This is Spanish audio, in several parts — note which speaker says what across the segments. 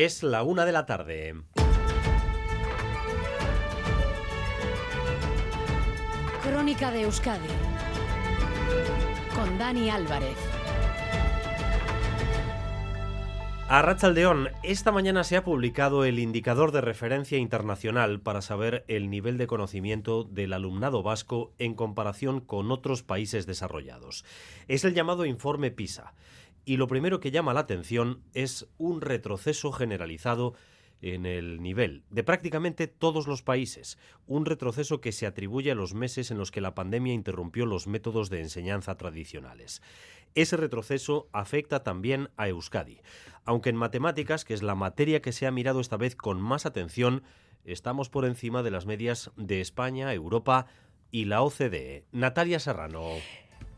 Speaker 1: Es la una de la tarde.
Speaker 2: Crónica de Euskadi con Dani Álvarez.
Speaker 1: A Rachaldeón, esta mañana se ha publicado el indicador de referencia internacional para saber el nivel de conocimiento del alumnado vasco en comparación con otros países desarrollados. Es el llamado informe PISA. Y lo primero que llama la atención es un retroceso generalizado en el nivel de prácticamente todos los países, un retroceso que se atribuye a los meses en los que la pandemia interrumpió los métodos de enseñanza tradicionales. Ese retroceso afecta también a Euskadi, aunque en matemáticas, que es la materia que se ha mirado esta vez con más atención, estamos por encima de las medias de España, Europa y la OCDE. Natalia Serrano.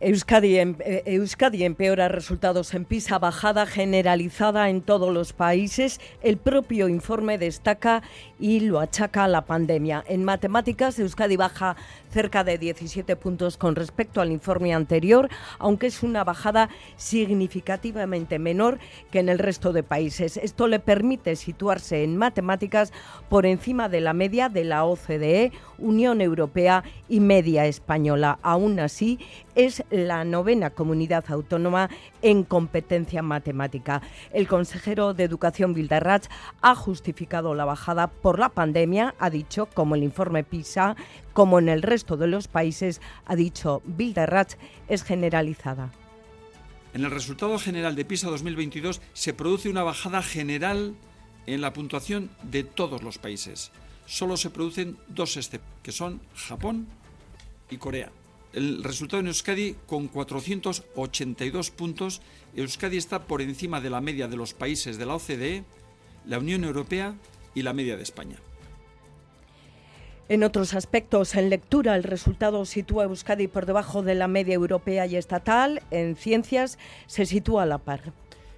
Speaker 3: Euskadi, em, eh, Euskadi, empeora resultados en PISA, bajada generalizada en todos los países. El propio informe destaca y lo achaca a la pandemia. En matemáticas, Euskadi baja cerca de 17 puntos con respecto al informe anterior, aunque es una bajada significativamente menor que en el resto de países. Esto le permite situarse en matemáticas por encima de la media de la OCDE, Unión Europea y media española. Aún así, es la novena comunidad autónoma en competencia matemática. El consejero de Educación Bildarratz ha justificado la bajada por la pandemia, ha dicho, como el informe PISA, como en el resto de los países, ha dicho Bildarratz, es generalizada.
Speaker 4: En el resultado general de PISA 2022 se produce una bajada general en la puntuación de todos los países. Solo se producen dos excepciones, que son Japón y Corea. El resultado en Euskadi con 482 puntos, Euskadi está por encima de la media de los países de la OCDE, la Unión Europea y la media de España.
Speaker 3: En otros aspectos, en lectura, el resultado sitúa a Euskadi por debajo de la media europea y estatal. En ciencias se sitúa a la par.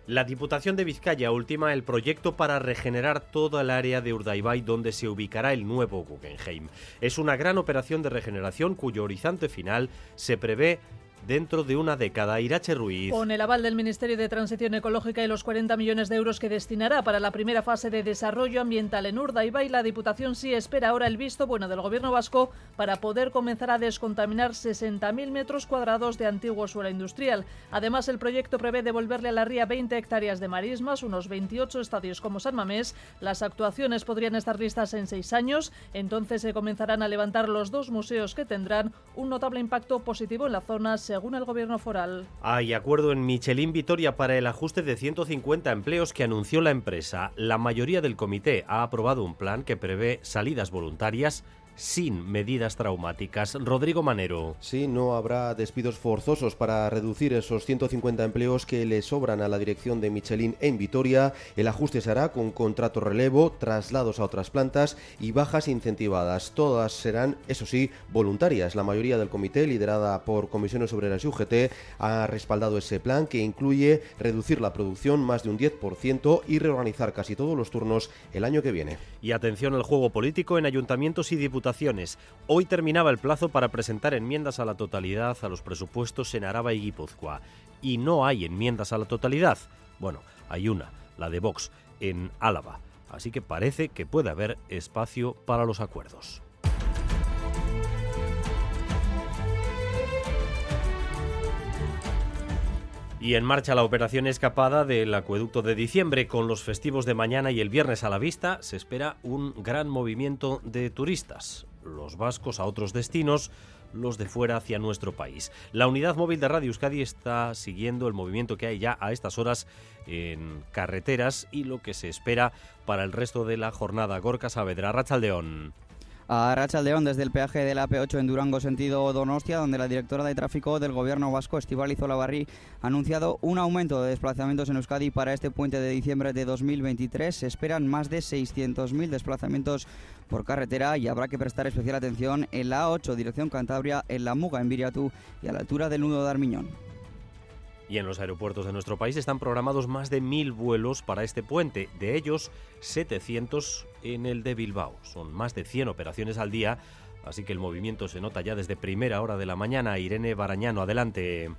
Speaker 1: La Diputación de Vizcaya ultima el proyecto para regenerar toda el área de Urdaibai donde se ubicará el nuevo Guggenheim. Es una gran operación de regeneración cuyo horizonte final se prevé dentro de una década. Irache Ruiz.
Speaker 5: Con el aval del Ministerio de Transición Ecológica y los 40 millones de euros que destinará para la primera fase de desarrollo ambiental en Urdaibai, la Diputación sí espera ahora el visto bueno del Gobierno vasco para poder comenzar a descontaminar 60.000 metros cuadrados de antiguo suelo industrial. Además, el proyecto prevé devolverle a la ría 20 hectáreas de marismas, unos 28 estadios como San Mamés. Las actuaciones podrían estar listas en seis años. Entonces se comenzarán a levantar los dos museos que tendrán un notable impacto positivo en la zona según el gobierno foral.
Speaker 1: Hay acuerdo en Michelin Vitoria para el ajuste de 150 empleos que anunció la empresa. La mayoría del comité ha aprobado un plan que prevé salidas voluntarias sin medidas traumáticas. Rodrigo Manero.
Speaker 6: Sí, no habrá despidos forzosos para reducir esos 150 empleos que le sobran a la dirección de Michelin en Vitoria. El ajuste se hará con contrato relevo, traslados a otras plantas y bajas incentivadas. Todas serán, eso sí, voluntarias. La mayoría del comité, liderada por comisiones obreras y UGT, ha respaldado ese plan que incluye reducir la producción más de un 10% y reorganizar casi todos los turnos el año que viene.
Speaker 1: Y atención al juego político en ayuntamientos y Hoy terminaba el plazo para presentar enmiendas a la totalidad a los presupuestos en Araba y Guipúzcoa. Y no hay enmiendas a la totalidad. Bueno, hay una, la de Vox, en Álava. Así que parece que puede haber espacio para los acuerdos. Y en marcha la operación escapada del acueducto de diciembre. Con los festivos de mañana y el viernes a la vista, se espera un gran movimiento de turistas. Los vascos a otros destinos, los de fuera hacia nuestro país. La unidad móvil de Radio Euskadi está siguiendo el movimiento que hay ya a estas horas en carreteras y lo que se espera para el resto de la jornada. Gorka Saavedra, Rachaldeón.
Speaker 7: A Rachaldeón, desde el peaje de la P8 en Durango, sentido Donostia, donde la directora de tráfico del gobierno vasco, Estibaliz Olavarri, ha anunciado un aumento de desplazamientos en Euskadi para este puente de diciembre de 2023. Se esperan más de 600.000 desplazamientos por carretera y habrá que prestar especial atención en la A8, dirección Cantabria, en la Muga, en Viriatú y a la altura del nudo de Armiñón.
Speaker 1: Y en los aeropuertos de nuestro país están programados más de mil vuelos para este puente, de ellos 700 en el de Bilbao. Son más de 100 operaciones al día, así que el movimiento se nota ya desde primera hora de la mañana. Irene Barañano, adelante.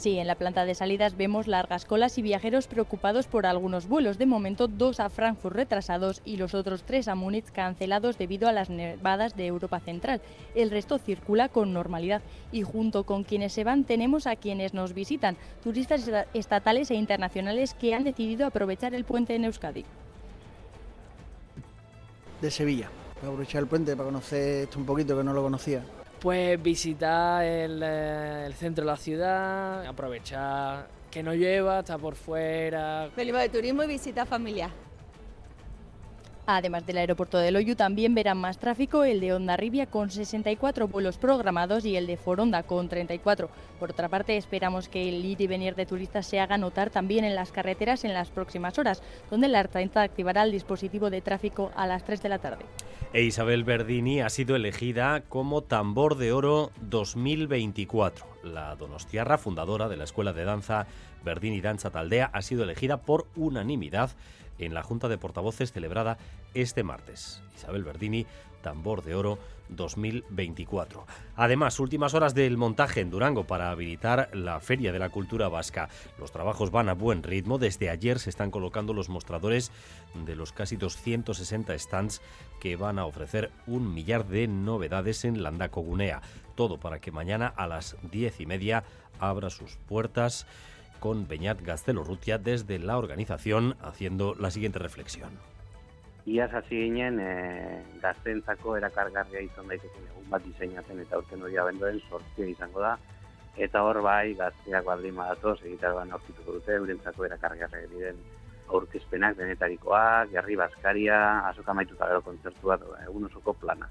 Speaker 8: Sí, en la planta de salidas vemos largas colas y viajeros preocupados por algunos vuelos. De momento, dos a Frankfurt retrasados y los otros tres a Múnich cancelados debido a las nevadas de Europa Central. El resto circula con normalidad y junto con quienes se van tenemos a quienes nos visitan, turistas estatales e internacionales que han decidido aprovechar el puente en Euskadi.
Speaker 9: De Sevilla, para aprovechar el puente, para conocer esto un poquito que no lo conocía.
Speaker 10: Pues visitar el, eh, el centro de la ciudad, aprovechar que no lleva, está por fuera.
Speaker 11: Venimos de turismo y visita familiar.
Speaker 8: Además del aeropuerto de Loyu, también verán más tráfico el de Ondarribia con 64 vuelos programados y el de Foronda con 34. Por otra parte, esperamos que el ir y venir de turistas se haga notar también en las carreteras en las próximas horas, donde la Artainta activará el dispositivo de tráfico a las 3 de la tarde.
Speaker 1: E Isabel Verdini ha sido elegida como Tambor de Oro 2024. La donostiarra, fundadora de la Escuela de Danza Verdini Danza Taldea, ha sido elegida por unanimidad en la Junta de Portavoces celebrada este martes. Isabel Verdini, Tambor de Oro 2024. Además, últimas horas del montaje en Durango para habilitar la Feria de la Cultura Vasca. Los trabajos van a buen ritmo. Desde ayer se están colocando los mostradores de los casi 260 stands que van a ofrecer un millar de novedades en Landaco Gunea. Todo para que mañana a las diez y media abra sus puertas con Beñat Gaztelorrutia desde la organización haciendo la siguiente reflexión.
Speaker 12: Iaz hasi ginen e, gaztentzako erakargarria izan daiteken egun bat diseinatzen eta urten hori abenduaren sortzia izango da. Eta hor bai gazteak baldin badatoz egitaroan aurkituko dute, eurentzako erakargarria diren aurkezpenak denetarikoak, jarri baskaria, azoka maituta gero kontzertu bat, egun osoko plana.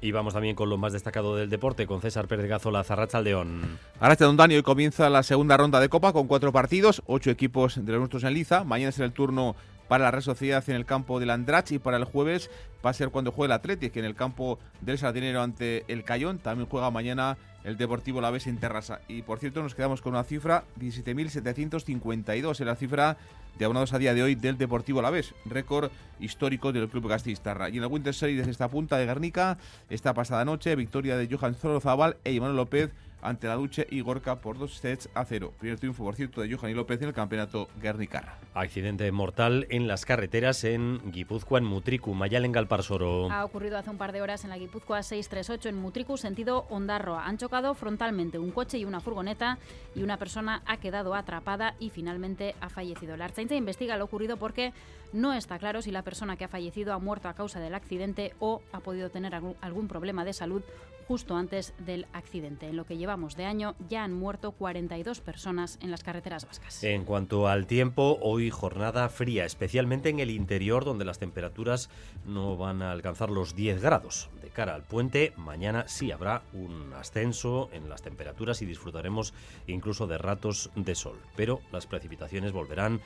Speaker 1: Y vamos también con lo más destacado del deporte, con César Pérez Gazola, Zarrachaldeón.
Speaker 13: Arracha Dani, hoy comienza la segunda ronda de Copa con cuatro partidos, ocho equipos de los nuestros en Liza. Mañana será el turno para la Real Sociedad en el campo del Andrach y para el jueves va a ser cuando juegue el Atlético en el campo del Sardinero ante el Cayón. También juega mañana el Deportivo La Vez en Terrassa. Y por cierto, nos quedamos con una cifra 17.752, en la cifra de abonados a día de hoy del Deportivo Alavés, récord histórico del club Castillistarra. Y en el Winter Series desde esta punta de Guernica, esta pasada noche, victoria de Johan Zorozabal e Iván López ante la Duche y Gorka por dos sets a cero. Primer triunfo, por cierto, de Johan y López en el campeonato Guernicarra.
Speaker 1: Accidente mortal en las carreteras en Guipúzcoa, en Mutricu, Mayal en Galparsoro.
Speaker 14: Ha ocurrido hace un par de horas en la Guipúzcoa 638 en Mutricu, sentido Ondarroa. Han chocado frontalmente un coche y una furgoneta y una persona ha quedado atrapada y finalmente ha fallecido. La Archaincha investiga lo ocurrido porque no está claro si la persona que ha fallecido ha muerto a causa del accidente o ha podido tener algún problema de salud justo antes del accidente. En lo que llevamos de año ya han muerto 42 personas en las carreteras vascas.
Speaker 1: En cuanto al tiempo, hoy jornada fría, especialmente en el interior donde las temperaturas no van a alcanzar los 10 grados. De cara al puente, mañana sí habrá un ascenso en las temperaturas y disfrutaremos incluso de ratos de sol, pero las precipitaciones volverán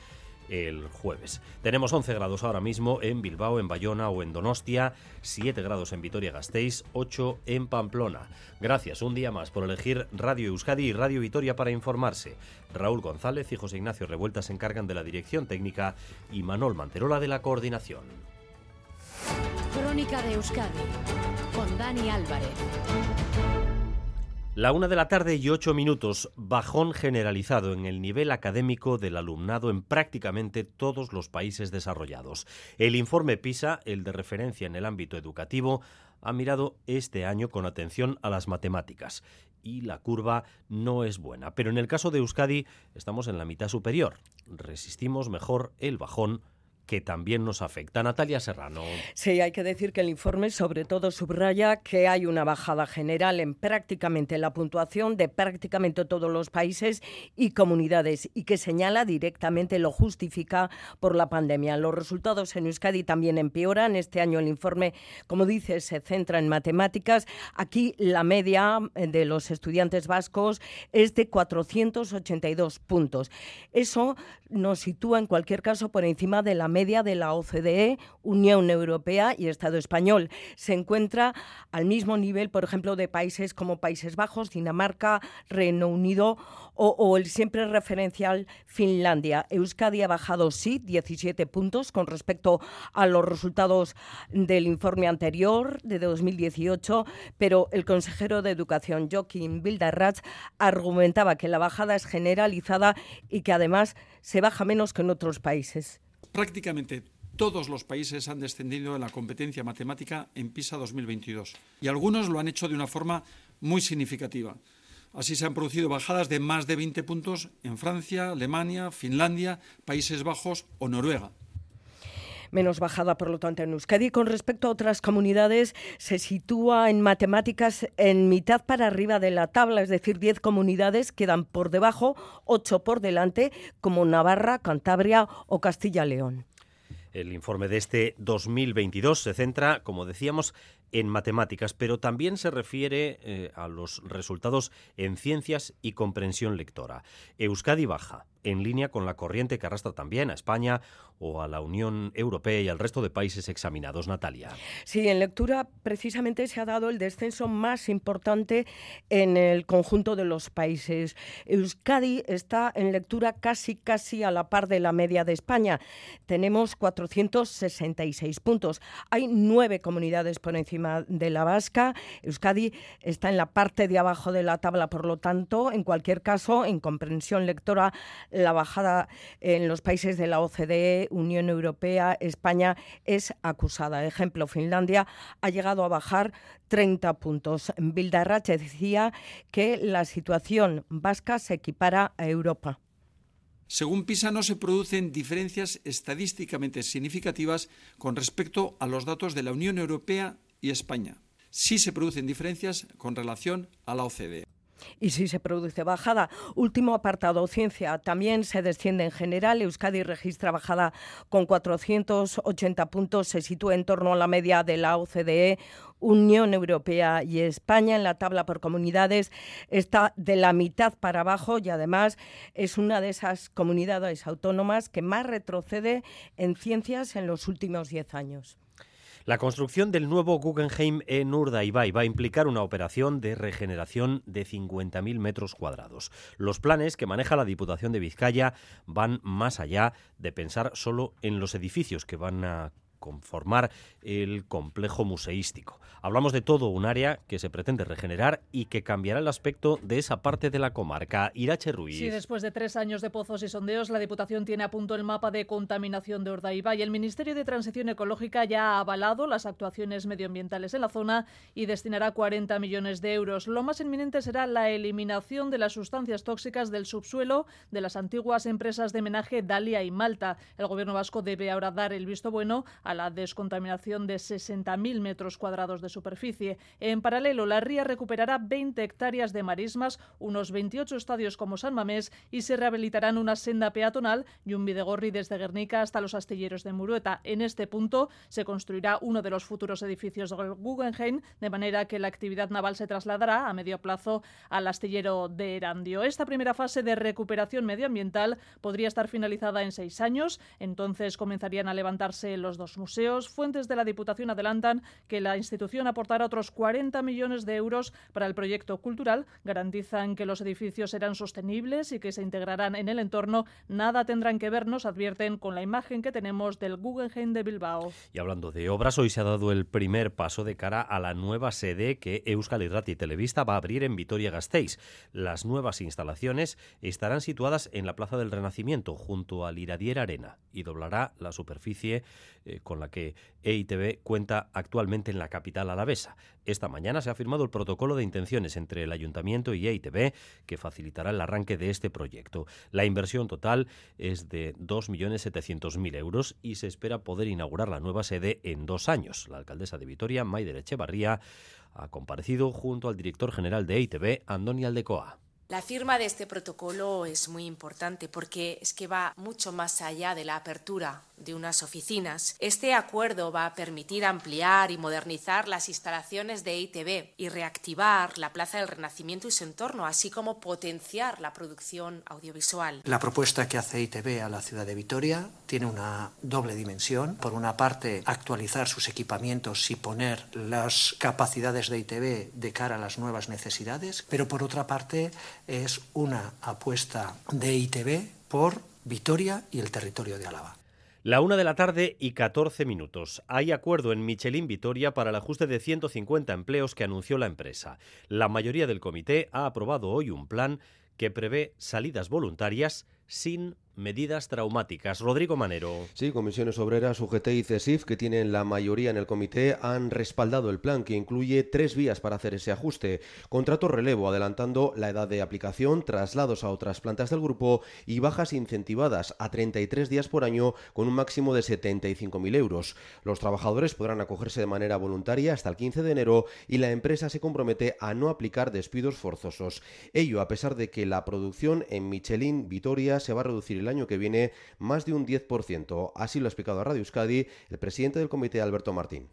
Speaker 1: el jueves. Tenemos 11 grados ahora mismo en Bilbao, en Bayona o en Donostia, 7 grados en Vitoria-Gasteiz, 8 en Pamplona. Gracias un día más por elegir Radio Euskadi y Radio Vitoria para informarse. Raúl González y José Ignacio Revuelta se encargan de la dirección técnica y Manol Manterola de la coordinación.
Speaker 2: Crónica de Euskadi con Dani Álvarez.
Speaker 1: La una de la tarde y ocho minutos, bajón generalizado en el nivel académico del alumnado en prácticamente todos los países desarrollados. El informe PISA, el de referencia en el ámbito educativo, ha mirado este año con atención a las matemáticas y la curva no es buena. Pero en el caso de Euskadi estamos en la mitad superior. Resistimos mejor el bajón que también nos afecta. Natalia Serrano.
Speaker 3: Sí, hay que decir que el informe sobre todo subraya que hay una bajada general en prácticamente la puntuación de prácticamente todos los países y comunidades y que señala directamente lo justifica por la pandemia. Los resultados en Euskadi también empeoran. Este año el informe, como dice, se centra en matemáticas. Aquí la media de los estudiantes vascos es de 482 puntos. Eso nos sitúa en cualquier caso por encima de la media media de la OCDE, Unión Europea y Estado español. Se encuentra al mismo nivel, por ejemplo, de países como Países Bajos, Dinamarca, Reino Unido o, el siempre referencial Finlandia. Euskadi ha bajado, sí, 17 puntos con respecto a los resultados del informe anterior de 2018, pero el consejero de Educación, Joaquín Bildarratz, argumentaba que la bajada es generalizada y que además se baja menos que en otros países.
Speaker 4: Prácticamente todos los países han descendido en la competencia matemática en PISA 2022 y algunos lo han hecho de una forma muy significativa. Así se han producido bajadas de más de 20 puntos en Francia, Alemania, Finlandia, Países Bajos o Noruega
Speaker 3: menos bajada, por lo tanto, en Euskadi. Con respecto a otras comunidades, se sitúa en matemáticas en mitad para arriba de la tabla, es decir, 10 comunidades quedan por debajo, 8 por delante, como Navarra, Cantabria o Castilla-León.
Speaker 1: El informe de este 2022 se centra, como decíamos, en matemáticas, pero también se refiere eh, a los resultados en ciencias y comprensión lectora. Euskadi baja, en línea con la corriente que arrastra también a España o a la Unión Europea y al resto de países examinados. Natalia.
Speaker 3: Sí, en lectura precisamente se ha dado el descenso más importante en el conjunto de los países. Euskadi está en lectura casi casi a la par de la media de España. Tenemos 466 puntos. Hay nueve comunidades por encima de la vasca. Euskadi está en la parte de abajo de la tabla, por lo tanto, en cualquier caso, en comprensión lectora, la bajada en los países de la OCDE Unión Europea, España es acusada. Ejemplo, Finlandia ha llegado a bajar 30 puntos. Bildarrache decía que la situación vasca se equipara a Europa.
Speaker 4: Según PISA, no se producen diferencias estadísticamente significativas con respecto a los datos de la Unión Europea y España. Sí se producen diferencias con relación a la OCDE.
Speaker 3: Y si se produce bajada. Último apartado, ciencia. También se desciende en general. Euskadi registra bajada con 480 puntos. Se sitúa en torno a la media de la OCDE. Unión Europea y España en la tabla por comunidades está de la mitad para abajo y además es una de esas comunidades autónomas que más retrocede en ciencias en los últimos diez años.
Speaker 1: La construcción del nuevo Guggenheim en Urdaibai va a implicar una operación de regeneración de 50.000 metros cuadrados. Los planes que maneja la Diputación de Vizcaya van más allá de pensar solo en los edificios que van a conformar el complejo museístico. Hablamos de todo un área que se pretende regenerar y que cambiará el aspecto de esa parte de la comarca. Irache Ruiz.
Speaker 5: Sí, después de tres años de pozos y sondeos, la Diputación tiene a punto el mapa de contaminación de Ordaiba y el Ministerio de Transición Ecológica ya ha avalado las actuaciones medioambientales en la zona y destinará 40 millones de euros. Lo más inminente será la eliminación de las sustancias tóxicas del subsuelo de las antiguas empresas de menaje Dalia y Malta. El Gobierno vasco debe ahora dar el visto bueno la descontaminación de 60.000 metros cuadrados de superficie. En paralelo, la ría recuperará 20 hectáreas de marismas, unos 28 estadios como San Mamés y se rehabilitarán una senda peatonal y un videgorri desde Guernica hasta los astilleros de Murueta. En este punto se construirá uno de los futuros edificios del Guggenheim, de manera que la actividad naval se trasladará a medio plazo al astillero de Erandio. Esta primera fase de recuperación medioambiental podría estar finalizada en seis años. Entonces comenzarían a levantarse los dos museos. Fuentes de la Diputación adelantan que la institución aportará otros 40 millones de euros para el proyecto cultural. Garantizan que los edificios serán sostenibles y que se integrarán en el entorno. Nada tendrán que ver, nos advierten, con la imagen que tenemos del Guggenheim de Bilbao.
Speaker 1: Y hablando de obras, hoy se ha dado el primer paso de cara a la nueva sede que Euskal Irrati Televista va a abrir en Vitoria-Gasteiz. Las nuevas instalaciones estarán situadas en la Plaza del Renacimiento, junto al Iradier Arena, y doblará la superficie eh, con la que EITB cuenta actualmente en la capital alavesa. Esta mañana se ha firmado el protocolo de intenciones entre el Ayuntamiento y EITB que facilitará el arranque de este proyecto. La inversión total es de 2.700.000 euros y se espera poder inaugurar la nueva sede en dos años. La alcaldesa de Vitoria, Maider Echevarría, ha comparecido junto al director general de EITB, Andoni Aldecoa.
Speaker 15: La firma de este protocolo es muy importante porque es que va mucho más allá de la apertura de unas oficinas. Este acuerdo va a permitir ampliar y modernizar las instalaciones de ITV y reactivar la Plaza del Renacimiento y su entorno, así como potenciar la producción audiovisual.
Speaker 16: La propuesta que hace ITV a la ciudad de Vitoria tiene una doble dimensión. Por una parte, actualizar sus equipamientos y poner las capacidades de ITV de cara a las nuevas necesidades, pero por otra parte es una apuesta de ITV por Vitoria y el territorio de Álava.
Speaker 1: La una de la tarde y 14 minutos. Hay acuerdo en Michelin Vitoria para el ajuste de 150 empleos que anunció la empresa. La mayoría del comité ha aprobado hoy un plan que prevé salidas voluntarias sin medidas traumáticas. Rodrigo Manero.
Speaker 6: Sí, Comisiones Obreras, UGT y CESIF, que tienen la mayoría en el comité, han respaldado el plan que incluye tres vías para hacer ese ajuste. Contrato relevo, adelantando la edad de aplicación, traslados a otras plantas del grupo y bajas incentivadas a 33 días por año con un máximo de 75.000 euros. Los trabajadores podrán acogerse de manera voluntaria hasta el 15 de enero y la empresa se compromete a no aplicar despidos forzosos. Ello a pesar de que la producción en Michelin Vitoria se va a reducir el año que viene más de un 10%. Así lo ha explicado a Radio Euskadi el presidente del comité, Alberto Martín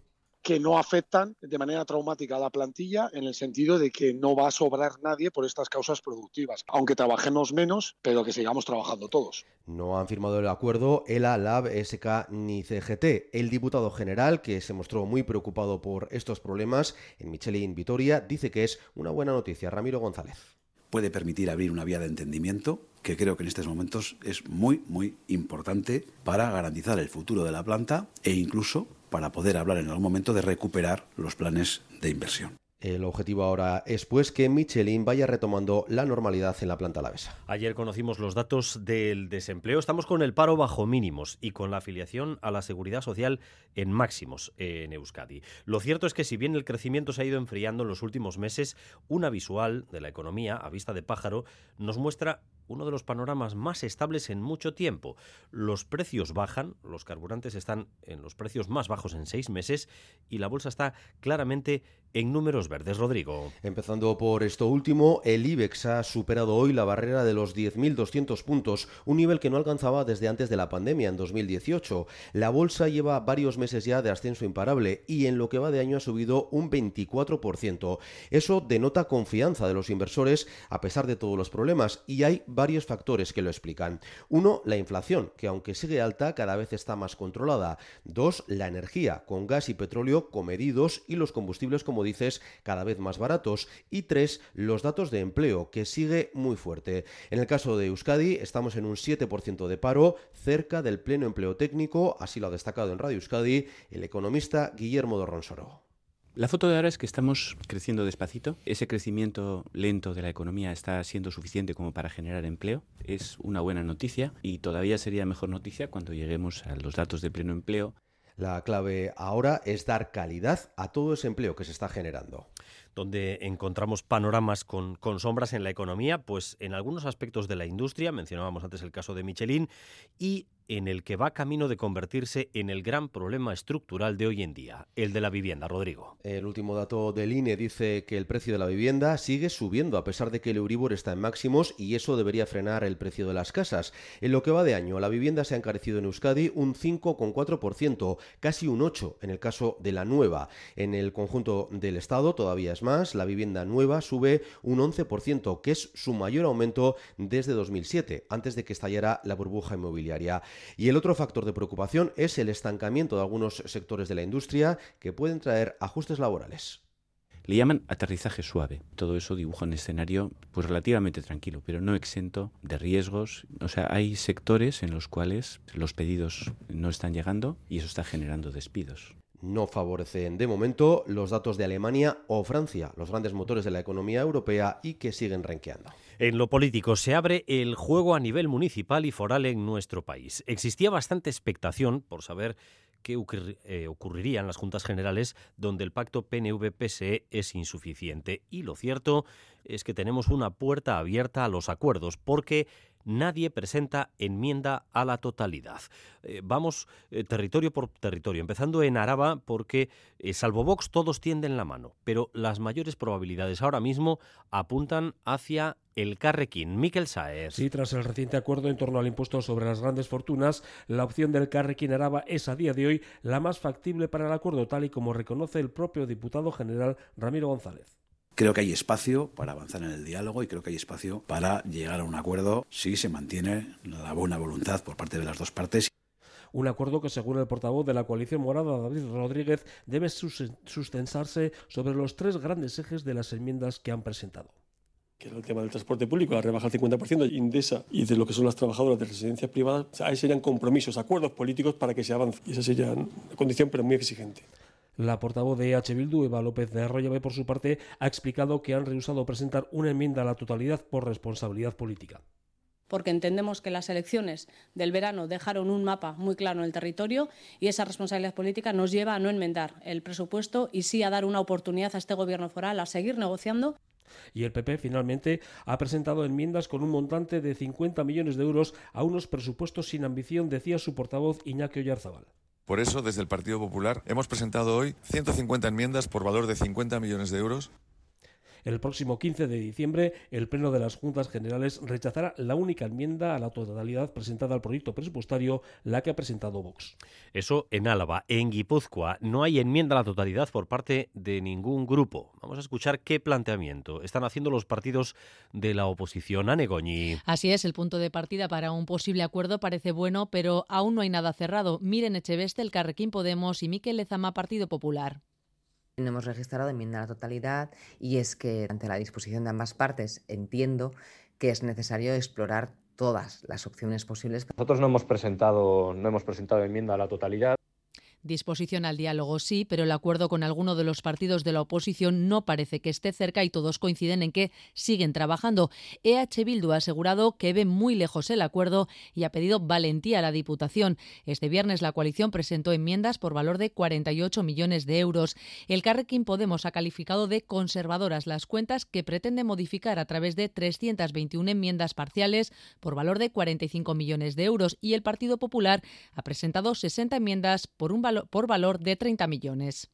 Speaker 17: que no afectan de manera traumática a la plantilla en el sentido de que no va a sobrar nadie por estas causas productivas, aunque trabajemos menos, pero que sigamos trabajando todos.
Speaker 6: No han firmado el acuerdo ELA, LAB, SK ni CGT. El diputado general, que se mostró muy preocupado por estos problemas en Michelin Vitoria, dice que es una buena noticia. Ramiro González.
Speaker 18: Puede permitir abrir una vía de entendimiento que creo que en estos momentos es muy, muy importante para garantizar el futuro de la planta e incluso para poder hablar en algún momento de recuperar los planes de inversión.
Speaker 6: El objetivo ahora es pues que Michelin vaya retomando la normalidad en la planta alavesa.
Speaker 1: Ayer conocimos los datos del desempleo. Estamos con el paro bajo mínimos y con la afiliación a la seguridad social en máximos en Euskadi. Lo cierto es que si bien el crecimiento se ha ido enfriando en los últimos meses, una visual de la economía a vista de pájaro nos muestra uno de los panoramas más estables en mucho tiempo. Los precios bajan, los carburantes están en los precios más bajos en seis meses y la bolsa está claramente en números verdes. Rodrigo.
Speaker 6: Empezando por esto último, el IBEX ha superado hoy la barrera de los 10.200 puntos, un nivel que no alcanzaba desde antes de la pandemia en 2018. La bolsa lleva varios meses ya de ascenso imparable y en lo que va de año ha subido un 24%. Eso denota confianza de los inversores a pesar de todos los problemas y hay varios factores que lo explican. Uno, la inflación, que aunque sigue alta, cada vez está más controlada. Dos, la energía, con gas y petróleo comedidos y los combustibles, como dices, cada vez más baratos. Y tres, los datos de empleo, que sigue muy fuerte. En el caso de Euskadi, estamos en un 7% de paro, cerca del pleno empleo técnico, así lo ha destacado en Radio Euskadi el economista Guillermo Dorronsoro.
Speaker 19: La foto de ahora es que estamos creciendo despacito. Ese crecimiento lento de la economía está siendo suficiente como para generar empleo. Es una buena noticia y todavía sería mejor noticia cuando lleguemos a los datos de pleno empleo.
Speaker 6: La clave ahora es dar calidad a todo ese empleo que se está generando
Speaker 1: donde encontramos panoramas con, sombras en la economía, pues en algunos aspectos de la industria, mencionábamos antes el caso de Michelin, y en el que va camino de convertirse en el gran problema estructural de hoy en día, el de la vivienda. Rodrigo.
Speaker 6: El último dato del INE dice que el precio de la vivienda sigue subiendo a pesar de que el Euribor está en máximos y eso debería frenar el precio de las casas. En lo que va de año, la vivienda se ha encarecido en Euskadi un 5,4%, casi un 8% en el caso de la nueva. En el conjunto del Estado todavía es más, la vivienda nueva sube un 11%, que es su mayor aumento desde 2007, antes de que estallara la burbuja inmobiliaria. Y el otro factor de preocupación es el estancamiento de algunos sectores de la industria que pueden traer ajustes laborales.
Speaker 19: Le llaman aterrizaje suave. Todo eso dibuja un escenario pues relativamente tranquilo, pero no exento de riesgos. O sea, hay sectores en los cuales los pedidos no están llegando y eso está generando despidos
Speaker 6: no favorecen de momento los datos de Alemania o Francia, los grandes motores de la economía europea y que siguen renqueando.
Speaker 1: En lo político se abre el juego a nivel municipal y foral en nuestro país. Existía bastante expectación por saber qué eh, ocurriría en las juntas generales donde el pacto PNV-PSE es insuficiente. Y lo cierto es que tenemos una puerta abierta a los acuerdos porque nadie presenta enmienda a la totalidad. Eh, vamos eh, territorio por territorio, empezando en Araba porque, eh, salvo Vox, todos tienden la mano, pero las mayores probabilidades ahora mismo apuntan hacia el Carrequín. Miquel Saez.
Speaker 20: Sí, tras el reciente acuerdo en torno al impuesto sobre las grandes fortunas, la opción del Carrequín Araba es a día de hoy la más factible para el acuerdo, tal y como reconoce el propio diputado general Ramiro González.
Speaker 18: Creo que hay espacio para avanzar en el diálogo y creo que hay espacio para llegar a un acuerdo si se mantiene la buena voluntad por parte de las dos partes.
Speaker 20: Un acuerdo que, según el portavoz de la coalición morada, David Rodríguez, debe sustensarse sobre los tres grandes ejes de las enmiendas que han presentado
Speaker 21: que era el tema del transporte público, la rebaja al 50% de Indesa y de lo que son las trabajadoras de residencias privadas, ahí serían compromisos, acuerdos políticos para que se avance. Y esa sería una condición, pero muy exigente.
Speaker 20: La portavoz de EH Bildu, Eva López de Arroyave, por su parte, ha explicado que han rehusado presentar una enmienda a la totalidad por responsabilidad política
Speaker 22: porque entendemos que las elecciones del verano dejaron un mapa muy claro en el territorio y esa responsabilidad política nos lleva a no enmendar el presupuesto y sí a dar una oportunidad a este Gobierno foral a seguir negociando.
Speaker 20: Y el PP finalmente ha presentado enmiendas con un montante de 50 millones de euros a unos presupuestos sin ambición, decía su portavoz Iñaki Oyarzábal.
Speaker 23: Por eso, desde el Partido Popular, hemos presentado hoy 150 enmiendas por valor de 50 millones de euros
Speaker 20: el próximo 15 de diciembre, el Pleno de las Juntas Generales rechazará la única enmienda a la totalidad presentada al proyecto presupuestario, la que ha presentado Vox.
Speaker 1: Eso en Álava. En Guipúzcoa no hay enmienda a la totalidad por parte de ningún grupo. Vamos a escuchar qué planteamiento están haciendo los partidos de la oposición. a Negoñi.
Speaker 24: Así es, el punto de partida para un posible acuerdo parece bueno, pero aún no hay nada cerrado. Miren Echeveste, el Carrequín Podemos y Miquel Lezama, Partido Popular.
Speaker 25: No hemos registrado enmienda a la totalidad y es que ante la disposición de ambas partes entiendo que es necesario explorar todas las opciones posibles.
Speaker 26: Nosotros no hemos presentado, no hemos presentado enmienda a la totalidad.
Speaker 24: Disposición al diálogo sí, pero el acuerdo con alguno de los partidos de la oposición no parece que esté cerca y todos coinciden en que siguen trabajando. EH Bildu ha asegurado que ve muy lejos el acuerdo y ha pedido valentía a la Diputación. Este viernes la coalición presentó enmiendas por valor de 48 millones de euros. El Carrequín Podemos ha calificado de conservadoras las cuentas que pretende modificar a través de 321 enmiendas parciales por valor de 45 millones de euros y el Partido Popular ha presentado 60 enmiendas por un valor por valor de 30 millones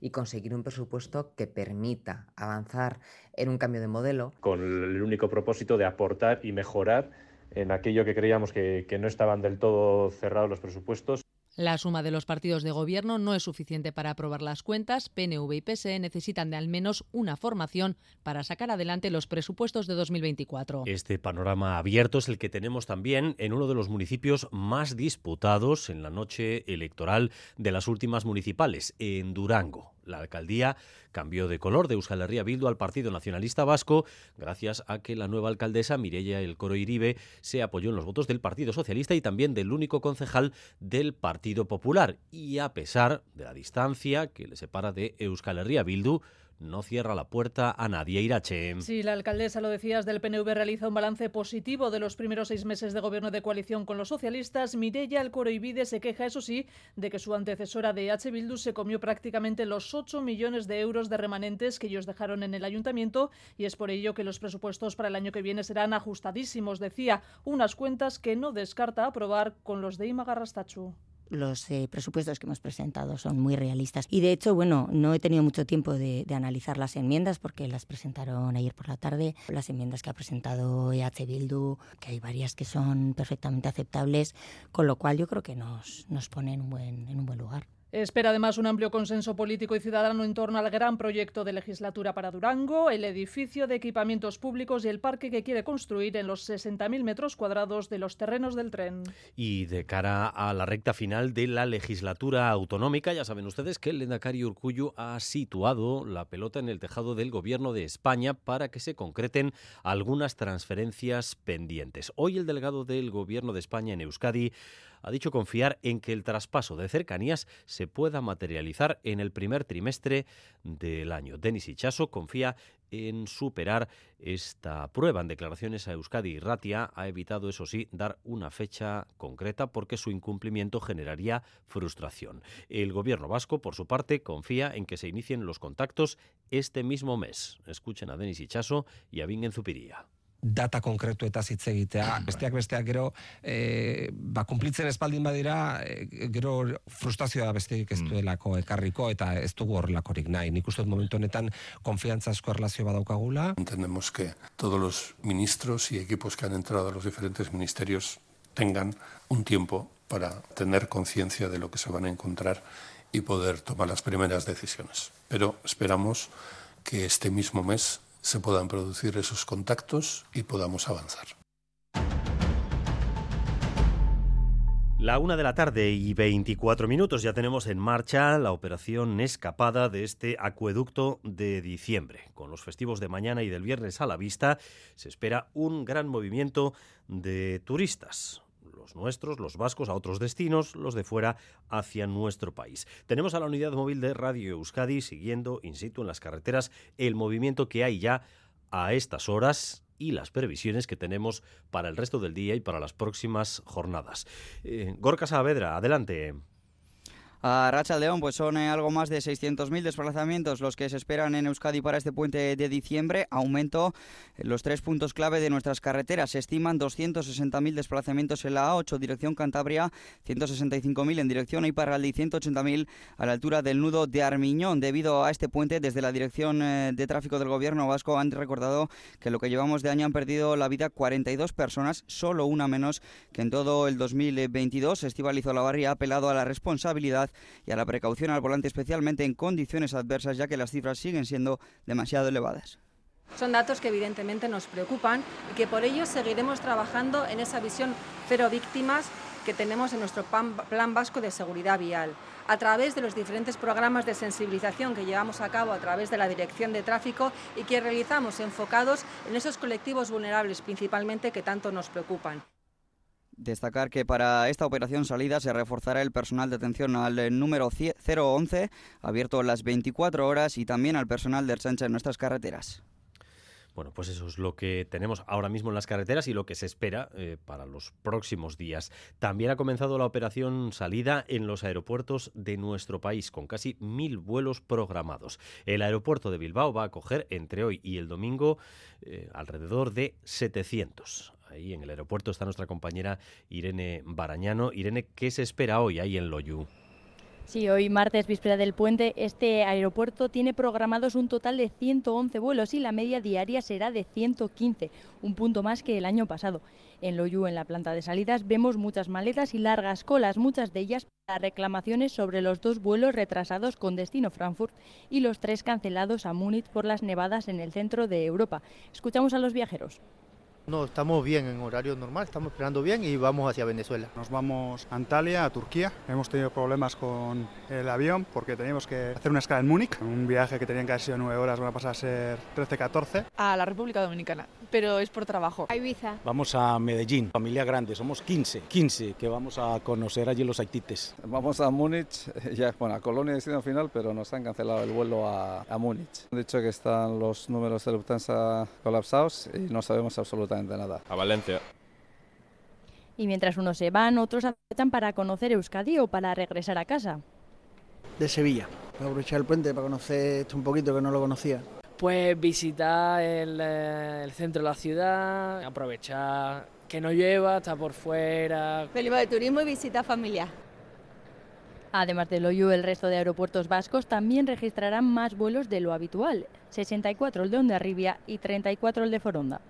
Speaker 25: y conseguir un presupuesto que permita avanzar en un cambio de modelo.
Speaker 26: Con el único propósito de aportar y mejorar en aquello que creíamos que, que no estaban del todo cerrados los presupuestos.
Speaker 24: La suma de los partidos de gobierno no es suficiente para aprobar las cuentas. PNV y PSE necesitan de al menos una formación para sacar adelante los presupuestos de 2024.
Speaker 1: Este panorama abierto es el que tenemos también en uno de los municipios más disputados en la noche electoral de las últimas municipales, en Durango. La alcaldía cambió de color de Euskal Herria Bildu al Partido Nacionalista Vasco gracias a que la nueva alcaldesa Mireia El Coro Iribe se apoyó en los votos del Partido Socialista y también del único concejal del Partido Popular. Y a pesar de la distancia que le separa de Euskal Herria Bildu no cierra la puerta a nadie. Irache.
Speaker 5: Sí, la alcaldesa, lo decías, del PNV realiza un balance positivo de los primeros seis meses de gobierno de coalición con los socialistas. Mireya Alcoro Ibide se queja, eso sí, de que su antecesora de H. Bildu se comió prácticamente los 8 millones de euros de remanentes que ellos dejaron en el ayuntamiento y es por ello que los presupuestos para el año que viene serán ajustadísimos, decía, unas cuentas que no descarta aprobar con los de Ima Garrastachu
Speaker 27: los eh, presupuestos que hemos presentado son muy realistas. Y de hecho, bueno, no he tenido mucho tiempo de, analizar las enmiendas porque las presentaron ayer por la tarde. Las enmiendas que ha presentado EH Bildu, que hay varias que son perfectamente aceptables, con lo cual yo creo que nos, nos pone en un buen, en un buen lugar.
Speaker 5: Espera además un amplio consenso político y ciudadano en torno al gran proyecto de legislatura para Durango, el edificio de equipamientos públicos y el parque que quiere construir en los 60.000 metros cuadrados de los terrenos del tren.
Speaker 1: Y de cara a la recta final de la legislatura autonómica, ya saben ustedes que el Lendakari Urcuyo ha situado la pelota en el tejado del gobierno de España para que se concreten algunas transferencias pendientes. Hoy el delegado del gobierno de España en Euskadi ha dicho confiar en que el traspaso de cercanías se pueda materializar en el primer trimestre del año. Denis Ichaso confía en superar esta prueba. En declaraciones a Euskadi y Ratia ha evitado, eso sí, dar una fecha concreta porque su incumplimiento generaría frustración. El gobierno vasco, por su parte, confía en que se inicien los contactos este mismo mes. Escuchen a Denis Ichaso y a Bingen Zupiría.
Speaker 28: Data konkretu eta hitz egitea. Bai. Besteak besteak gero e, ba, kumplitzen espaldin badira, e, gero frustrazioa besteik ez mm. duelako ekarriko eta ez dugu horrelakorik nahi. Nik uste momentu honetan konfiantza asko erlazio badaukagula.
Speaker 29: Entendemos que todos los ministros y equipos que han entrado a los diferentes ministerios tengan un tiempo para tener conciencia de lo que se van a encontrar y poder tomar las primeras decisiones. Pero esperamos que este mismo mes se puedan producir esos contactos y podamos avanzar.
Speaker 1: La una de la tarde y 24 minutos ya tenemos en marcha la operación escapada de este acueducto de diciembre. Con los festivos de mañana y del viernes a la vista, se espera un gran movimiento de turistas los nuestros, los vascos, a otros destinos, los de fuera hacia nuestro país. Tenemos a la unidad móvil de Radio Euskadi siguiendo in situ en las carreteras el movimiento que hay ya a estas horas y las previsiones que tenemos para el resto del día y para las próximas jornadas. Eh, Gorka Saavedra, adelante.
Speaker 30: A Racha León, pues son eh, algo más de 600.000 desplazamientos los que se esperan en Euskadi para este puente de diciembre. Aumento en los tres puntos clave de nuestras carreteras. Se estiman 260.000 desplazamientos en la A8, dirección Cantabria, 165.000 en dirección Iparralde y 180.000 a la altura del nudo de Armiñón. Debido a este puente, desde la Dirección eh, de Tráfico del Gobierno Vasco han recordado que lo que llevamos de año han perdido la vida 42 personas, solo una menos que en todo el 2022. Estival Izolabarri ha apelado a la responsabilidad y a la precaución al volante, especialmente en condiciones adversas, ya que las cifras siguen siendo demasiado elevadas.
Speaker 31: Son datos que evidentemente nos preocupan y que por ello seguiremos trabajando en esa visión cero víctimas que tenemos en nuestro Plan Vasco de Seguridad Vial, a través de los diferentes programas de sensibilización que llevamos a cabo a través de la Dirección de Tráfico y que realizamos enfocados en esos colectivos vulnerables principalmente que tanto nos preocupan.
Speaker 30: Destacar que para esta operación salida se reforzará el personal de atención al eh, número 011, abierto las 24 horas, y también al personal de Ersancha en nuestras carreteras.
Speaker 1: Bueno, pues eso es lo que tenemos ahora mismo en las carreteras y lo que se espera eh, para los próximos días. También ha comenzado la operación salida en los aeropuertos de nuestro país, con casi mil vuelos programados. El aeropuerto de Bilbao va a acoger entre hoy y el domingo eh, alrededor de 700. Ahí en el aeropuerto está nuestra compañera Irene Barañano. Irene, ¿qué se espera hoy ahí en Loyu?
Speaker 8: Sí, hoy martes, víspera del puente, este aeropuerto tiene programados un total de 111 vuelos y la media diaria será de 115, un punto más que el año pasado. En Loyu, en la planta de salidas, vemos muchas maletas y largas colas, muchas de ellas para reclamaciones sobre los dos vuelos retrasados con destino Frankfurt y los tres cancelados a Múnich por las nevadas en el centro de Europa. Escuchamos a los viajeros.
Speaker 32: No, estamos bien en horario normal, estamos esperando bien y vamos hacia Venezuela.
Speaker 33: Nos vamos a Antalya, a Turquía. Hemos tenido problemas con el avión porque teníamos que hacer una escala en Múnich. Un viaje que tenían que haber sido nueve horas, va a pasar a ser 13-14.
Speaker 34: A la República Dominicana, pero es por trabajo.
Speaker 35: A Ibiza.
Speaker 36: Vamos a Medellín, familia grande, somos 15, 15 que vamos a conocer allí los haitites.
Speaker 37: Vamos a Múnich, ya, bueno, a Colonia destino final, pero nos han cancelado el vuelo a, a Múnich. De hecho que están los números de Lufthansa colapsados y no sabemos absolutamente nada.
Speaker 38: A Valencia.
Speaker 8: Y mientras unos se van, otros aprovechan para conocer Euskadi o para regresar a casa.
Speaker 32: De Sevilla, para aprovechar el puente, para conocer esto un poquito que no lo conocía.
Speaker 39: Pues visitar el, eh, el centro de la ciudad, aprovechar que no lleva, está por fuera.
Speaker 35: Felipe de turismo y visita familiar.
Speaker 8: Además de Loyu, el resto de aeropuertos vascos también registrarán más vuelos de lo habitual, 64 el de Ondarribia y 34 el de Foronda.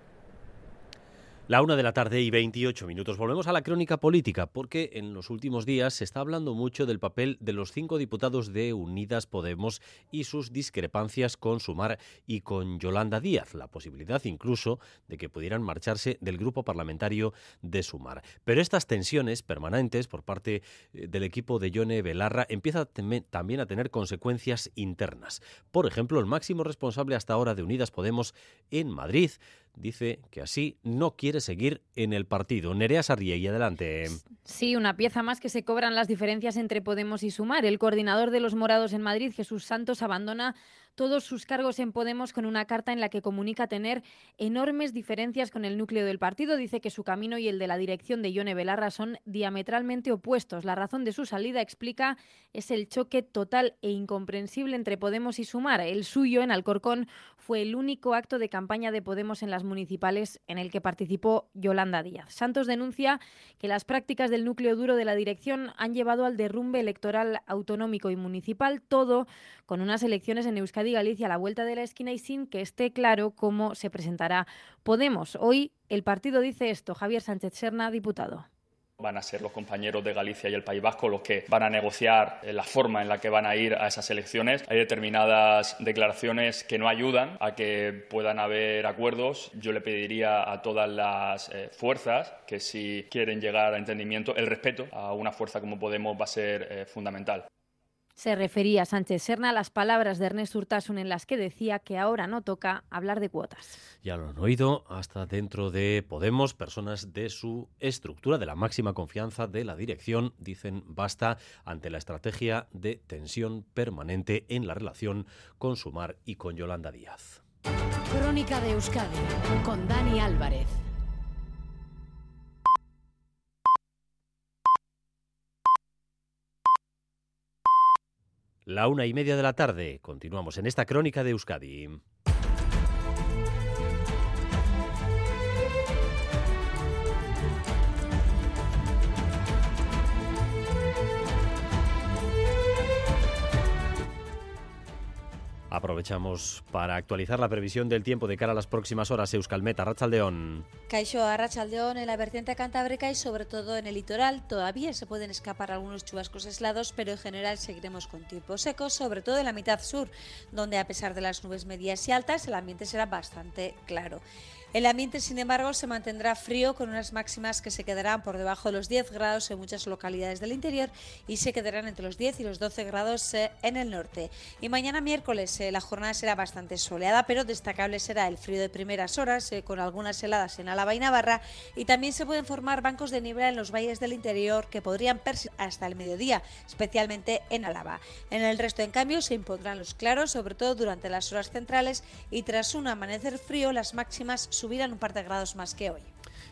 Speaker 1: La una de la tarde y 28 minutos. Volvemos a la crónica política, porque en los últimos días se está hablando mucho del papel de los cinco diputados de Unidas Podemos y sus discrepancias con Sumar y con Yolanda Díaz, la posibilidad incluso de que pudieran marcharse del grupo parlamentario de Sumar. Pero estas tensiones permanentes por parte eh, del equipo de Yone Belarra empiezan también a tener consecuencias internas. Por ejemplo, el máximo responsable hasta ahora de Unidas Podemos en Madrid dice que así no quiere seguir en el partido. Nerea y adelante.
Speaker 40: Sí, una pieza más que se cobran las diferencias entre Podemos y Sumar. El coordinador de los morados en Madrid, Jesús Santos, abandona todos sus cargos en Podemos con una carta en la que comunica tener enormes diferencias con el núcleo del partido. Dice que su camino y el de la dirección de Ione Belarra son diametralmente opuestos. La razón de su salida, explica, es el choque total e incomprensible entre Podemos y Sumar. El suyo en Alcorcón fue el único acto de campaña de Podemos en las municipales en el que participó Yolanda Díaz. Santos denuncia que las prácticas del núcleo duro de la dirección han llevado al derrumbe electoral autonómico y municipal, todo con unas elecciones en Euskadi Galicia a la vuelta de la esquina y sin que esté claro cómo se presentará Podemos. Hoy el partido dice esto. Javier Sánchez Serna, diputado.
Speaker 41: Van a ser los compañeros de Galicia y el País Vasco los que van a negociar eh, la forma en la que van a ir a esas elecciones. Hay determinadas declaraciones que no ayudan a que puedan haber acuerdos. Yo le pediría a todas las eh, fuerzas que si quieren llegar a entendimiento, el respeto a una fuerza como Podemos va a ser eh, fundamental.
Speaker 40: Se refería Sánchez Serna a las palabras de Ernest Urtasun en las que decía que ahora no toca hablar de cuotas.
Speaker 1: Ya lo han oído, hasta dentro de Podemos, personas de su estructura, de la máxima confianza de la dirección, dicen basta ante la estrategia de tensión permanente en la relación con Sumar y con Yolanda Díaz.
Speaker 42: Crónica de Euskadi con Dani Álvarez.
Speaker 1: La una y media de la tarde. Continuamos en esta crónica de Euskadi. Aprovechamos para actualizar la previsión del tiempo de cara a las próximas horas. Euskalmeta, Rachaldeón.
Speaker 43: Caixo a Rachaldeón en la vertiente cantábrica y sobre todo en el litoral. Todavía se pueden escapar algunos chubascos aislados, pero en general seguiremos con tiempo seco, sobre todo en la mitad sur, donde a pesar de las nubes medias y altas, el ambiente será bastante claro. El ambiente, sin embargo, se mantendrá frío con unas máximas que se quedarán por debajo de los 10 grados en muchas localidades del interior y se quedarán entre los 10 y los 12 grados eh, en el norte. Y mañana miércoles eh, la jornada será bastante soleada, pero destacable será el frío de primeras horas eh, con algunas heladas en Álava y Navarra y también se pueden formar bancos de niebla en los valles del interior que podrían persistir hasta el mediodía, especialmente en Álava. En el resto, en cambio, se impondrán los claros, sobre todo durante las horas centrales y tras un amanecer frío las máximas subirán un par de grados más que hoy.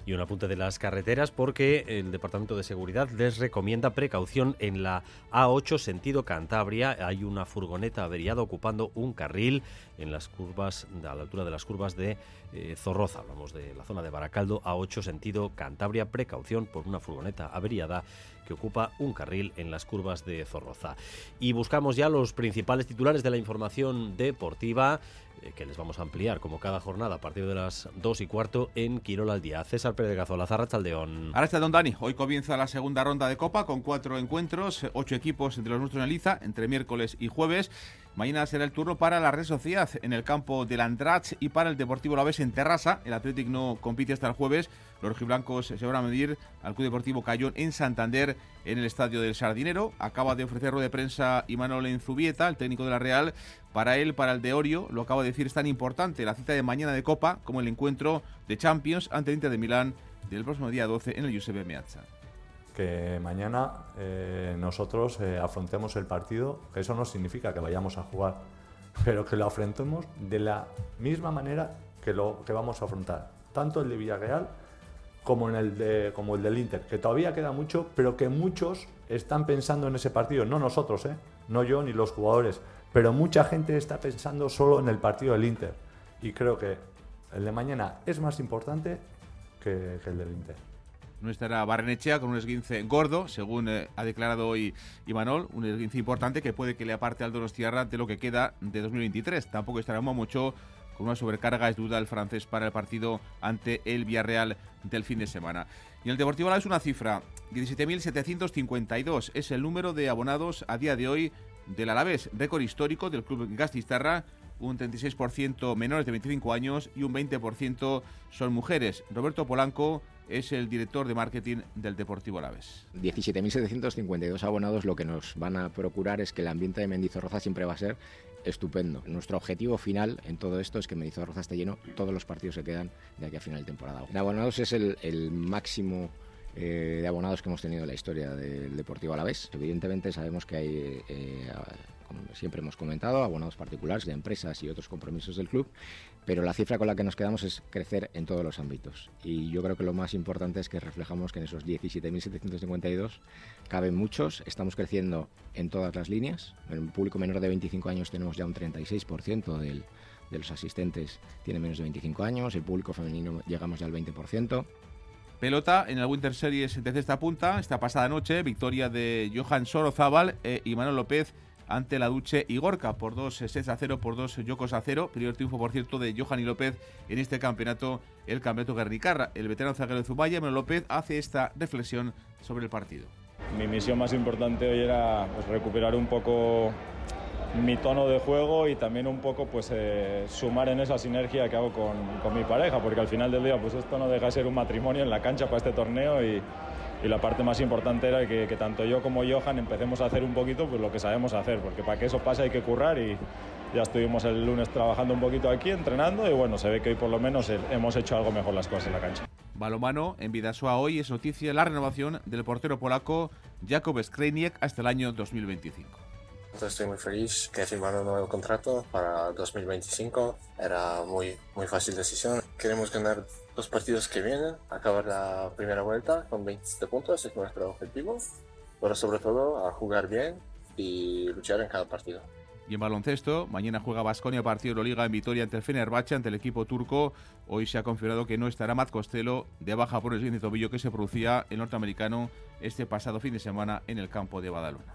Speaker 1: Y un apunte de las carreteras porque el Departamento de Seguridad les recomienda precaución en la A8 sentido Cantabria. Hay una furgoneta averiada ocupando un carril en las curvas, a la altura de las curvas de eh, Zorroza. Hablamos de la zona de Baracaldo, A8 sentido Cantabria. Precaución por una furgoneta averiada que ocupa un carril en las curvas de Zorroza. Y buscamos ya los principales titulares de la información deportiva eh, que les vamos a ampliar como cada jornada a partir de las 2 y cuarto en Quirol al día. César Pérez de Gazola, Zarrachaldeón.
Speaker 44: Don Dani. Hoy comienza la segunda ronda de Copa con cuatro encuentros, ocho equipos entre los nuestros en Liza, entre miércoles y jueves. Mañana será el turno para la Red Sociedad en el campo del Andrach y para el Deportivo La Vez en Terrassa. El Athletic no compite hasta el jueves. Los rojiblancos se van a medir al Club Deportivo Cayón en Santander en el Estadio del Sardinero. Acaba de ofrecer rueda de prensa Imanol Enzubieta, el técnico de la Real. Para él, para el de Orio, lo acaba de decir, es tan importante la cita de mañana de Copa como el encuentro de Champions ante el Inter de Milán del próximo día 12 en el Giuseppe Meazza
Speaker 45: que mañana eh, nosotros eh, afrontemos el partido, eso no significa que vayamos a jugar, pero que lo afrontemos de la misma manera que lo que vamos a afrontar, tanto el de Villarreal como, el de, como el del Inter, que todavía queda mucho, pero que muchos están pensando en ese partido, no nosotros, ¿eh? no yo ni los jugadores, pero mucha gente está pensando solo en el partido del Inter. Y creo que el de mañana es más importante que el del Inter
Speaker 44: no estará Barrenechea con un esguince gordo, según eh, ha declarado hoy Imanol, un esguince importante que puede que le aparte al Donostiarra de lo que queda de 2023. Tampoco estará Momocho con una sobrecarga, es duda el francés para el partido ante el Villarreal del fin de semana. Y el Deportivo La es una cifra, 17.752, es el número de abonados a día de hoy del Alavés, récord histórico del club Gastistarra, un 36% menores de 25 años y un 20% son mujeres. Roberto Polanco es el director de marketing del Deportivo Alavés.
Speaker 37: 17.752 abonados lo que nos van a procurar es que el ambiente de Mendizorroza siempre va a ser estupendo. Nuestro objetivo final en todo esto es que Mendizorroza esté lleno, todos los partidos se quedan de aquí a final de temporada. Abonados es el, máximo eh, de abonados que hemos tenido en la historia del Deportivo Alavés. Evidentemente sabemos que hay... Eh, como siempre hemos comentado, abonados particulares de empresas y otros compromisos del club, pero la cifra con la que nos quedamos es crecer en todos los ámbitos. Y yo creo que lo más importante es que reflejamos que en esos 17.752 caben muchos, estamos creciendo en todas las líneas. En el público menor de 25 años tenemos ya un 36% del, de los asistentes tiene menos de 25 años, el público femenino llegamos ya al 20%.
Speaker 44: Pelota en el Winter Series de esta punta, esta pasada noche, victoria de Johan Sorozábal e Imanol López ante la Duche y Gorka por dos sets a cero, por dos Yocos a cero. Primer triunfo, por cierto, de Johanny López en este campeonato, el campeonato Guernicarra. El veterano zaguero de Zubaya, Melo López, hace esta reflexión sobre el partido.
Speaker 46: Mi misión más importante hoy era recuperar un poco mi tono de juego y también un poco pues eh, sumar en esa sinergia que hago con, con, mi pareja, porque al final del día pues esto no deja de ser un matrimonio en la cancha para este torneo y, y la parte más importante era que, tanto yo como Johan empecemos a hacer un poquito pues lo que sabemos hacer, porque para que eso pase hay que currar y ya estuvimos el lunes trabajando un poquito aquí, entrenando y bueno, se ve que hoy por lo menos hemos hecho algo mejor las cosas en la cancha.
Speaker 44: Balomano, en Vidasoa hoy es noticia la renovación del portero polaco Jakub Skrejniak hasta el año 2025.
Speaker 47: Estoy muy feliz que he firmado un nuevo contrato para 2025. Era muy, muy fácil decisión. Queremos ganar los partidos que vienen, acabar la primera vuelta con 27 puntos, es nuestro objetivo. Pero sobre todo a jugar bien y luchar en cada partido.
Speaker 44: Y en baloncesto, mañana juega Basconia partido de la Liga en Vitoria ante el Fenerbahce, ante el equipo turco. Hoy se ha confirmado que no estará Matt Costello de baja por el siguiente tobillo que se producía el norteamericano este pasado fin de semana en el campo de Badalona.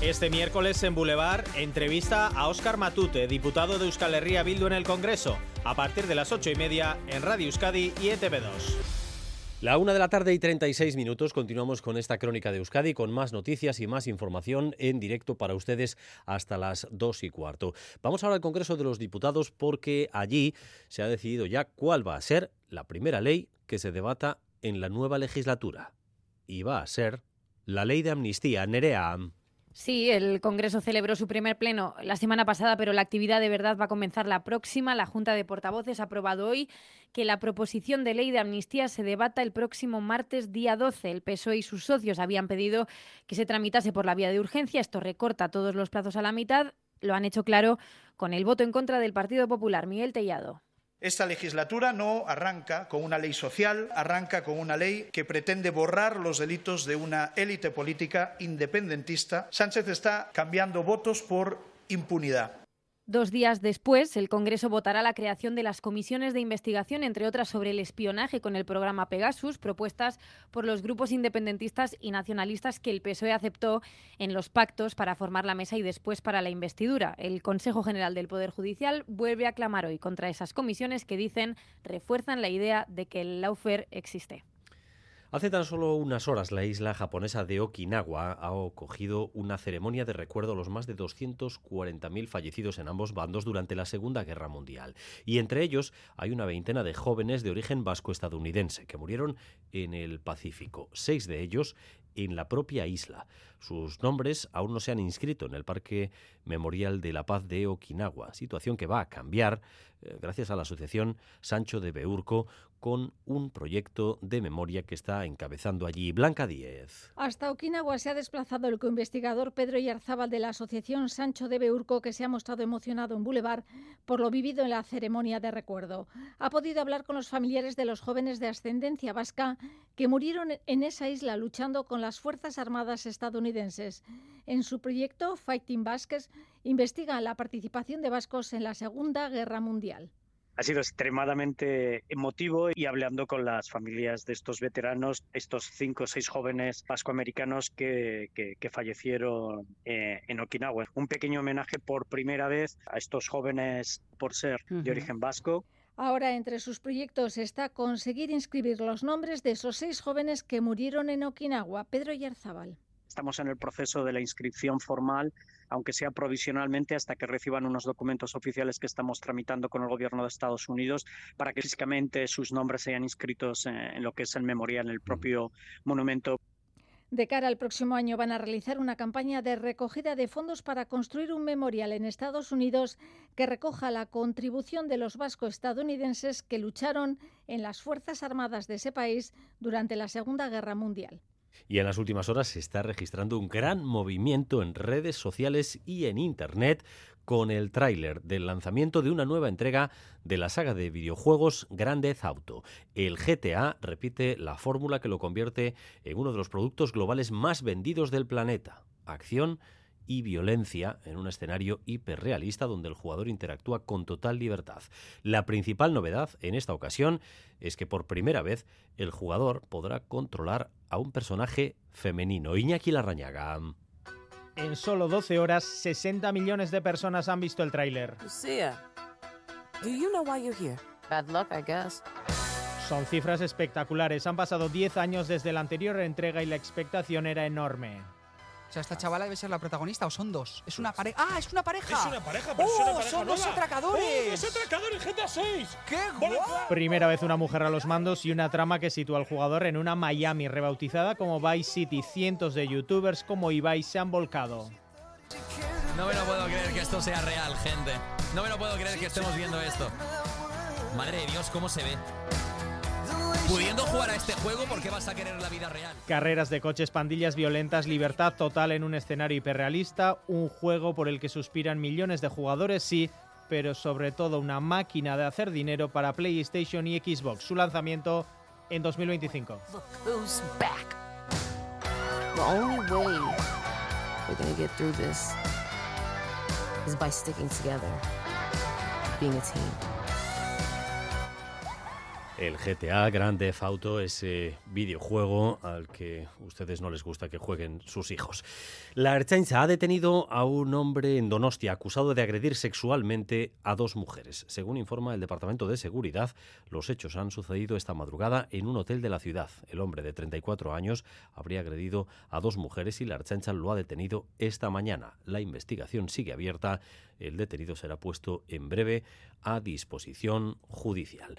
Speaker 48: Este miércoles en Boulevard, entrevista a Óscar Matute, diputado de Euskal Herria Bildu en el Congreso, a partir de las ocho y media en Radio Euskadi y ETV2.
Speaker 1: La una de la tarde y 36 minutos continuamos con esta crónica de Euskadi con más noticias y más información en directo para ustedes hasta las dos y cuarto. Vamos ahora al Congreso de los Diputados porque allí se ha decidido ya cuál va a ser la primera ley que se debata en la nueva legislatura. Y va a ser la ley de amnistía. Nerea.
Speaker 40: Sí, el Congreso celebró su primer pleno la semana pasada, pero la actividad de verdad va a comenzar la próxima. La Junta de Portavoces ha aprobado hoy que la proposición de ley de amnistía se debata el próximo martes día 12. El PSOE y sus socios habían pedido que se tramitase por la vía de urgencia. Esto recorta todos los plazos a la mitad. Lo han hecho claro con el voto en contra del Partido Popular. Miguel Tellado.
Speaker 49: Esta legislatura no arranca con una ley social, arranca con una ley que pretende borrar los delitos de una élite política independentista. Sánchez está cambiando votos por impunidad.
Speaker 40: Dos días después, el Congreso votará la creación de las comisiones de investigación, entre otras sobre el espionaje con el programa Pegasus, propuestas por los grupos independentistas y nacionalistas que el PSOE aceptó en los pactos para formar la mesa y después para la investidura. El Consejo General del Poder Judicial vuelve a clamar hoy contra esas comisiones que dicen refuerzan la idea de que el lawfare existe.
Speaker 1: Hace tan solo unas horas la isla japonesa de Okinawa ha acogido una ceremonia de recuerdo a los más de 240.000 fallecidos en ambos bandos durante la Segunda Guerra Mundial. Y entre ellos hay una veintena de jóvenes de origen vasco-estadounidense que murieron en el Pacífico, seis de ellos en la propia isla. Sus nombres aún no se han inscrito en el Parque Memorial de la Paz de Okinawa, situación que va a cambiar eh, gracias a la Asociación Sancho de Beurco con un proyecto de memoria que está encabezando allí Blanca Díez.
Speaker 50: Hasta Okinawa se ha desplazado el coinvestigador Pedro Yarzábal de la Asociación Sancho de Beurco, que se ha mostrado emocionado en Boulevard por lo vivido en la ceremonia de recuerdo. Ha podido hablar con los familiares de los jóvenes de ascendencia vasca que murieron en esa isla luchando con las Fuerzas Armadas estadounidenses. En su proyecto Fighting Basques investiga la participación de vascos en la Segunda Guerra Mundial
Speaker 51: ha sido extremadamente emotivo y hablando con las familias de estos veteranos, estos cinco o seis jóvenes vascoamericanos que, que, que fallecieron eh, en Okinawa. Un pequeño homenaje por primera vez a estos jóvenes por ser uh -huh. de origen vasco.
Speaker 50: Ahora, entre sus proyectos está conseguir inscribir los nombres de esos seis jóvenes que murieron en Okinawa. Pedro Yarzábal.
Speaker 51: Estamos en el proceso de la inscripción formal aunque sea provisionalmente hasta que reciban unos documentos oficiales que estamos tramitando con el gobierno de Estados Unidos para que físicamente sus nombres sean inscritos en lo que es el memorial, en el propio monumento.
Speaker 50: De cara al próximo año van a realizar una campaña de recogida de fondos para construir un memorial en Estados Unidos que recoja la contribución de los vasco-estadounidenses que lucharon en las Fuerzas Armadas de ese país durante la Segunda Guerra Mundial.
Speaker 1: Y en las últimas horas se está registrando un gran movimiento en redes sociales y en Internet con el tráiler del lanzamiento de una nueva entrega de la saga de videojuegos Grand Theft Auto. El GTA repite la fórmula que lo convierte en uno de los productos globales más vendidos del planeta. Acción y violencia en un escenario hiperrealista donde el jugador interactúa con total libertad. La principal novedad en esta ocasión es que por primera vez el jugador podrá controlar a un personaje femenino. Iñaki Larrañaga.
Speaker 48: En solo 12 horas, 60 millones de personas han visto el tráiler. Son cifras espectaculares. Han pasado 10 años desde la anterior entrega y la expectación era enorme.
Speaker 52: O sea, esta chavala debe ser la protagonista o son dos. Es una pareja. ¡Ah, es una pareja!
Speaker 53: Es una pareja, pero
Speaker 52: ¡Oh,
Speaker 53: es una pareja
Speaker 52: son dos atracadores!
Speaker 53: ¡Oh, dos atracadores GTA 6!
Speaker 52: ¡Qué
Speaker 53: guapo!
Speaker 48: Primera vez una mujer a los mandos y una trama que sitúa al jugador en una Miami rebautizada como Vice City. Cientos de youtubers como Ibai se han volcado.
Speaker 54: No me lo puedo creer que esto sea real, gente. No me lo puedo creer que estemos viendo esto. Madre de Dios, cómo se ve. Pudiendo jugar a este juego, ¿por qué vas a querer la vida real?
Speaker 48: Carreras de coches, pandillas violentas, libertad total en un escenario hiperrealista, un juego por el que suspiran millones de jugadores, sí, pero sobre todo una máquina de hacer dinero para PlayStation y Xbox. Su lanzamiento en 2025.
Speaker 55: Who's back? The only way we're gonna get through this is by sticking together, being a team.
Speaker 1: El GTA Grand Theft Auto, ese videojuego al que ustedes no les gusta que jueguen sus hijos. La Ertzaintza ha detenido a un hombre en Donostia acusado de agredir sexualmente a dos mujeres. Según informa el Departamento de Seguridad, los hechos han sucedido esta madrugada en un hotel de la ciudad. El hombre de 34 años habría agredido a dos mujeres y la Ertzaintza lo ha detenido esta mañana. La investigación sigue abierta. El detenido será puesto en breve a disposición judicial.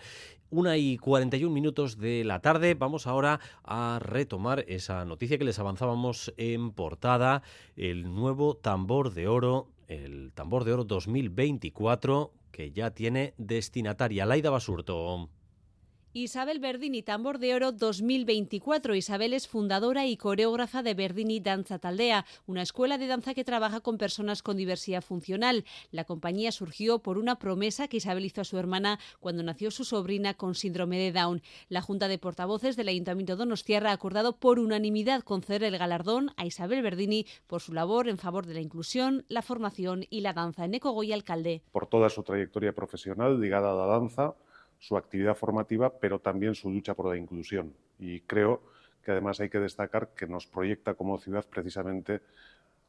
Speaker 1: Una y 41 minutos de la tarde. Vamos ahora a retomar esa noticia que les avanzábamos en portada. El nuevo tambor de oro, el tambor de oro 2024, que ya tiene destinataria. Laida Basurto.
Speaker 56: Isabel Verdini Tambor de Oro 2024. Isabel es fundadora y coreógrafa de Verdini Danza Taldea, una escuela de danza que trabaja con personas con diversidad funcional. La compañía surgió por una promesa que Isabel hizo a su hermana cuando nació su sobrina con síndrome de Down. La Junta de Portavoces del Ayuntamiento de Donostiarra ha acordado por unanimidad conceder el galardón a Isabel Verdini por su labor en favor de la inclusión, la formación y la danza. En Goy, alcalde.
Speaker 57: Por toda su trayectoria profesional ligada a la danza, su actividad formativa, pero también su lucha por la inclusión. Y creo que además hay que destacar que nos proyecta como ciudad precisamente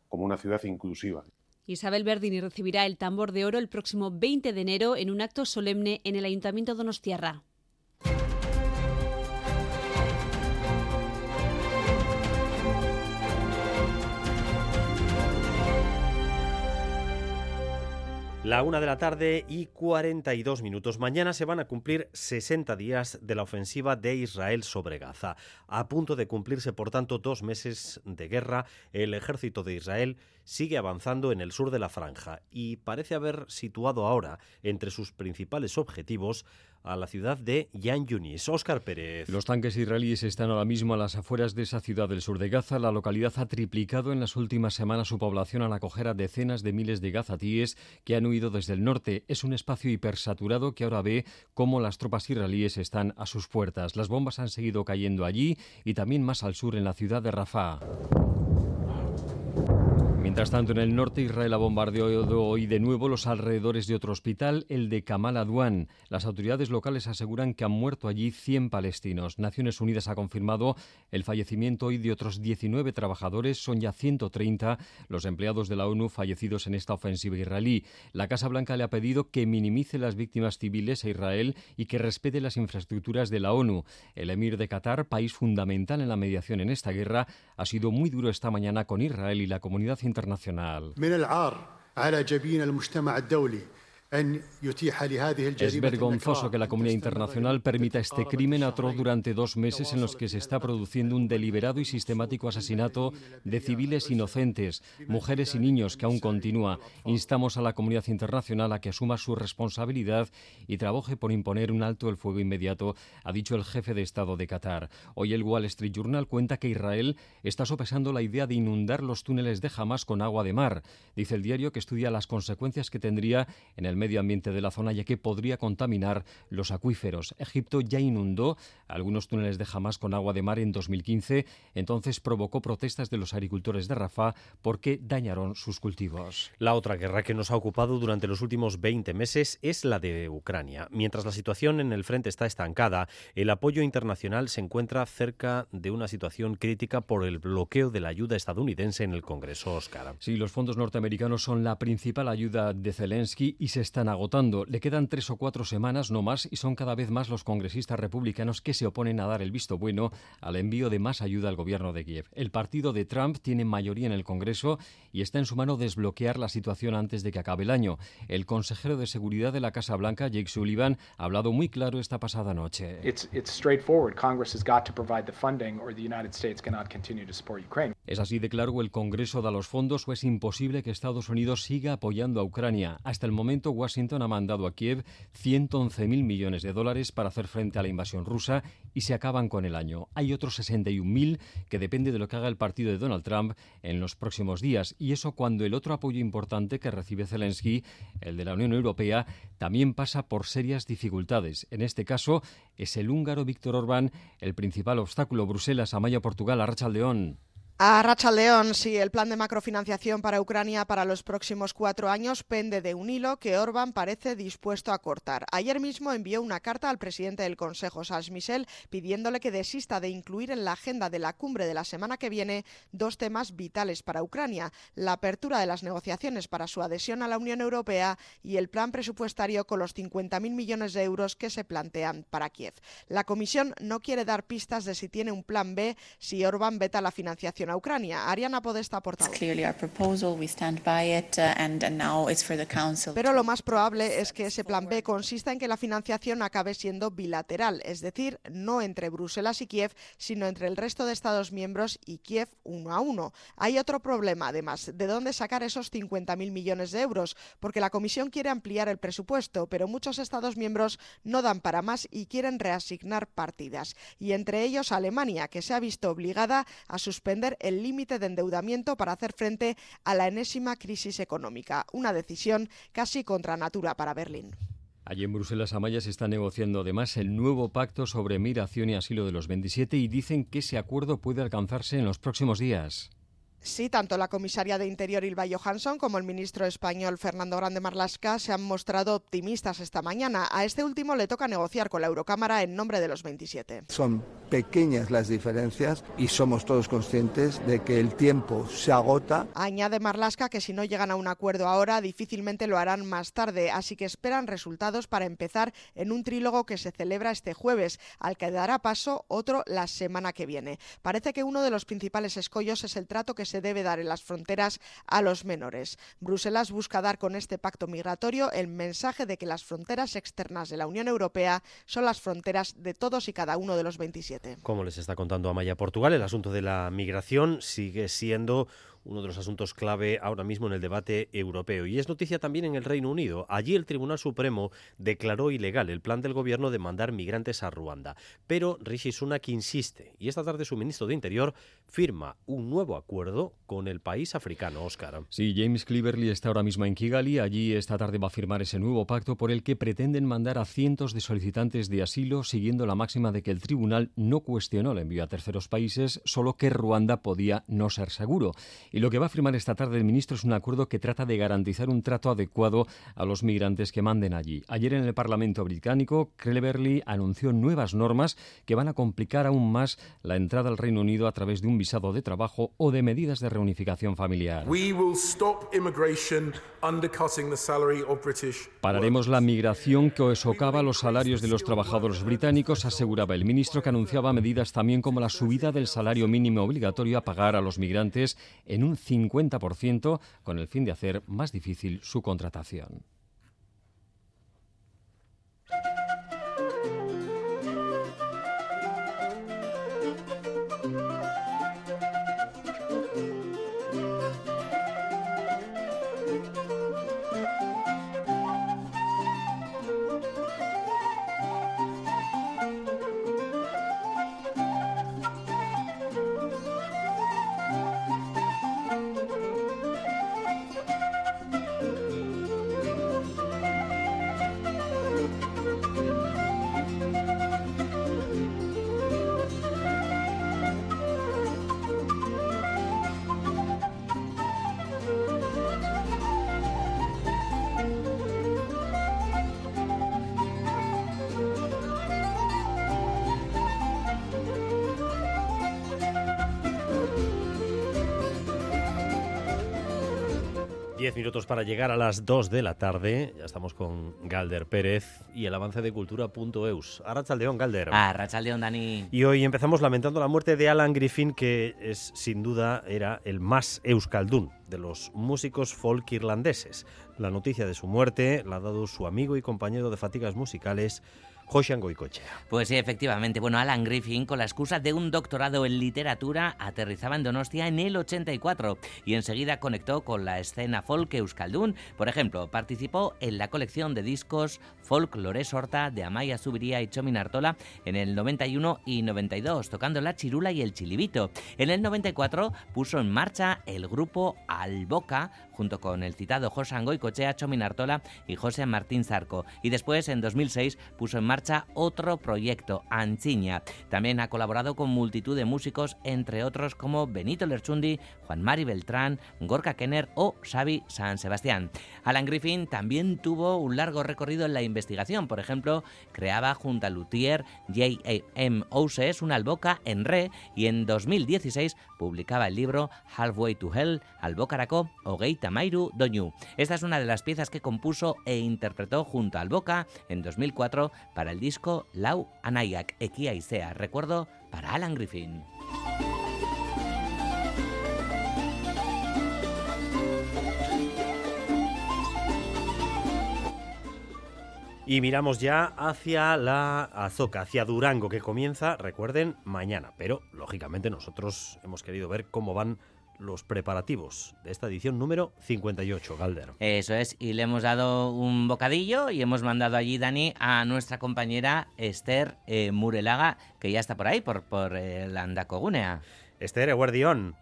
Speaker 57: como una ciudad inclusiva.
Speaker 56: Isabel Verdini recibirá el tambor de oro el próximo 20 de enero en un acto solemne en el Ayuntamiento de Donostiarra.
Speaker 1: La una de la tarde y 42 minutos. Mañana se van a cumplir 60 días de la ofensiva de Israel sobre Gaza. A punto de cumplirse, por tanto, dos meses de guerra, el ejército de Israel sigue avanzando en el sur de la franja y parece haber situado ahora entre sus principales objetivos a la ciudad de Yan Yunis. Óscar Pérez.
Speaker 58: Los tanques israelíes están ahora mismo a las afueras de esa ciudad del sur de Gaza. La localidad ha triplicado en las últimas semanas su población al acoger a decenas de miles de gazatíes que han huido desde el norte. Es un espacio hipersaturado que ahora ve cómo las tropas israelíes están a sus puertas. Las bombas han seguido cayendo allí y también más al sur en la ciudad de Rafah. Mientras tanto, en el norte, Israel ha bombardeado hoy de nuevo los alrededores de otro hospital, el de Kamal Adwan. Las autoridades locales aseguran que han muerto allí 100 palestinos. Naciones Unidas ha confirmado el fallecimiento hoy de otros 19 trabajadores. Son ya 130 los empleados de la ONU fallecidos en esta ofensiva israelí. La Casa Blanca le ha pedido que minimice las víctimas civiles a Israel y que respete las infraestructuras de la ONU. El emir de Qatar, país fundamental en la mediación en esta guerra, ha sido muy duro esta mañana con Israel y la comunidad internacional.
Speaker 59: من العار على جبين المجتمع الدولي
Speaker 58: Es vergonzoso que la comunidad internacional permita este crimen atroz durante dos meses en los que se está produciendo un deliberado y sistemático asesinato de civiles inocentes, mujeres y niños que aún continúa. Instamos a la comunidad internacional a que asuma su responsabilidad y trabaje por imponer un alto el fuego inmediato, ha dicho el jefe de Estado de Qatar. Hoy el Wall Street Journal cuenta que Israel está sopesando la idea de inundar los túneles de Hamas con agua de mar. Dice el diario que estudia las consecuencias que tendría en el medio ambiente de la zona, ya que podría contaminar los acuíferos. Egipto ya inundó algunos túneles de Hamas con agua de mar en 2015, entonces provocó protestas de los agricultores de Rafah porque dañaron sus cultivos.
Speaker 1: La otra guerra que nos ha ocupado durante los últimos 20 meses es la de Ucrania. Mientras la situación en el frente está estancada, el apoyo internacional se encuentra cerca de una situación crítica por el bloqueo de la ayuda estadounidense en el Congreso, Oscar.
Speaker 58: Sí, los fondos norteamericanos son la principal ayuda de Zelensky y se están agotando. Le quedan tres o cuatro semanas, no más, y son cada vez más los congresistas republicanos que se oponen a dar el visto bueno al envío de más ayuda al gobierno de Kiev. El partido de Trump tiene mayoría en el Congreso y está en su mano desbloquear la situación antes de que acabe el año. El consejero de seguridad de la Casa Blanca, Jake Sullivan, ha hablado muy claro esta pasada noche. Es así de claro, el Congreso da los fondos o es imposible que Estados Unidos siga apoyando a Ucrania. Hasta el momento, Washington ha mandado a Kiev 111.000 millones de dólares para hacer frente a la invasión rusa y se acaban con el año. Hay otros 61.000 que depende de lo que haga el partido de Donald Trump en los próximos días. Y eso cuando el otro apoyo importante que recibe Zelensky, el de la Unión Europea, también pasa por serias dificultades. En este caso, es el húngaro Víctor Orbán el principal obstáculo. Bruselas, Amaya, Portugal, Arrachaldeón.
Speaker 60: A Racha León, sí, el plan de macrofinanciación para Ucrania para los próximos cuatro años pende de un hilo que Orbán parece dispuesto a cortar. Ayer mismo envió una carta al presidente del Consejo, Charles Michel, pidiéndole que desista de incluir en la agenda de la cumbre de la semana que viene dos temas vitales para Ucrania, la apertura de las negociaciones para su adhesión a la Unión Europea y el plan presupuestario con los 50.000 millones de euros que se plantean para Kiev. La Comisión no quiere dar pistas de si tiene un plan B si Orbán veta la financiación a Ucrania. Ariana Podesta, portavoz. Pero lo más probable es que ese plan B consista en que la financiación acabe siendo bilateral, es decir, no entre Bruselas y Kiev, sino entre el resto de Estados miembros y Kiev uno a uno. Hay otro problema, además, de dónde sacar esos 50.000 millones de euros, porque la Comisión quiere ampliar el presupuesto, pero muchos Estados miembros no dan para más y quieren reasignar partidas. Y entre ellos Alemania, que se ha visto obligada a suspender el límite de endeudamiento para hacer frente a la enésima crisis económica, una decisión casi contra natura para Berlín.
Speaker 58: Allí en Bruselas, Amaya se está negociando además el nuevo pacto sobre migración y asilo de los 27 y dicen que ese acuerdo puede alcanzarse en los próximos días.
Speaker 60: Sí, tanto la comisaria de Interior Ilva Johansson como el ministro español Fernando Grande Marlasca se han mostrado optimistas esta mañana. A este último le toca negociar con la Eurocámara en nombre de los 27.
Speaker 61: Son pequeñas las diferencias y somos todos conscientes de que el tiempo se agota.
Speaker 60: Añade Marlasca que si no llegan a un acuerdo ahora, difícilmente lo harán más tarde, así que esperan resultados para empezar en un trílogo que se celebra este jueves, al que dará paso otro la semana que viene. Parece que uno de los principales escollos es el trato que se debe dar en las fronteras a los menores. Bruselas busca dar con este pacto migratorio el mensaje de que las fronteras externas de la Unión Europea son las fronteras de todos y cada uno de los 27.
Speaker 1: Como les está contando Amaya Portugal, el asunto de la migración sigue siendo uno de los asuntos clave ahora mismo en el debate europeo. Y es noticia también en el Reino Unido. Allí el Tribunal Supremo declaró ilegal el plan del gobierno de mandar migrantes a Ruanda. Pero Rishi Sunak insiste y esta tarde su ministro de Interior firma un nuevo acuerdo con el país africano, Oscar.
Speaker 58: Sí, James Cleverly está ahora mismo en Kigali. Allí esta tarde va a firmar ese nuevo pacto por el que pretenden mandar a cientos de solicitantes de asilo siguiendo la máxima de que el tribunal no cuestionó el envío a terceros países, solo que Ruanda podía no ser seguro. Y lo que va a firmar esta tarde el ministro es un acuerdo que trata de garantizar un trato adecuado a los migrantes que manden allí. Ayer en el Parlamento británico, Cleverly anunció nuevas normas que van a complicar aún más la entrada al Reino Unido a través de un visado de trabajo o de medidas de reunificación familiar. Pararemos la migración que socava los salarios de los trabajadores británicos, aseguraba el ministro, que anunciaba medidas también como la subida del salario mínimo obligatorio a pagar a los migrantes en un 50% con el fin de hacer más difícil su contratación.
Speaker 1: Para llegar a las dos de la tarde. Ya estamos con Galder Pérez y el avance de cultura.eus. Arrachaldeón, Galder.
Speaker 62: Arrachaldeón, Dani.
Speaker 1: Y hoy empezamos lamentando la muerte de Alan Griffin, que es sin duda era el más euskaldún de los músicos folk irlandeses. La noticia de su muerte la ha dado su amigo y compañero de fatigas musicales, Joshan Goicochea.
Speaker 62: Pues sí, efectivamente. Bueno, Alan Griffin, con la excusa de un doctorado en literatura, aterrizaba en Donostia en el 84 y enseguida conectó con la escena folk euskaldún. Por ejemplo, participó en la colección de discos Folk Lores Horta de Amaya Subiría y Chomin Artola en el 91 y 92, tocando la chirula y el chilibito. En el 94 puso en marcha el grupo Alboca, junto con el citado José Goicochea, Chomin Artola y José Martín Zarco. Y después, en 2006, puso en marcha otro proyecto, Anchiña. También ha colaborado con multitud de músicos, entre otros como Benito Lerchundi, Juan Mari Beltrán, Gorka Kenner o Xavi San Sebastián. Alan Griffin también tuvo un largo recorrido en la investigación. Por ejemplo, creaba junto a Luthier J.A.M. Oses una alboca en re y en 2016 publicaba el libro Halfway to Hell, Albocaracó o Geita Mairu Doñu. Esta es una de las piezas que compuso e interpretó junto a Alboca en 2004 para el disco Lau Anaiak Ekia Isea. Recuerdo para Alan Griffin.
Speaker 1: Y miramos ya hacia la Azoka, hacia Durango, que comienza, recuerden, mañana. Pero, lógicamente, nosotros hemos querido ver cómo van los preparativos de esta edición número 58, Galder.
Speaker 62: Eso es, y le hemos dado un bocadillo y hemos mandado allí, Dani, a nuestra compañera Esther eh, Murelaga, que ya está por ahí, por, por eh, la Andacogunea.
Speaker 1: Esther, Eguardión.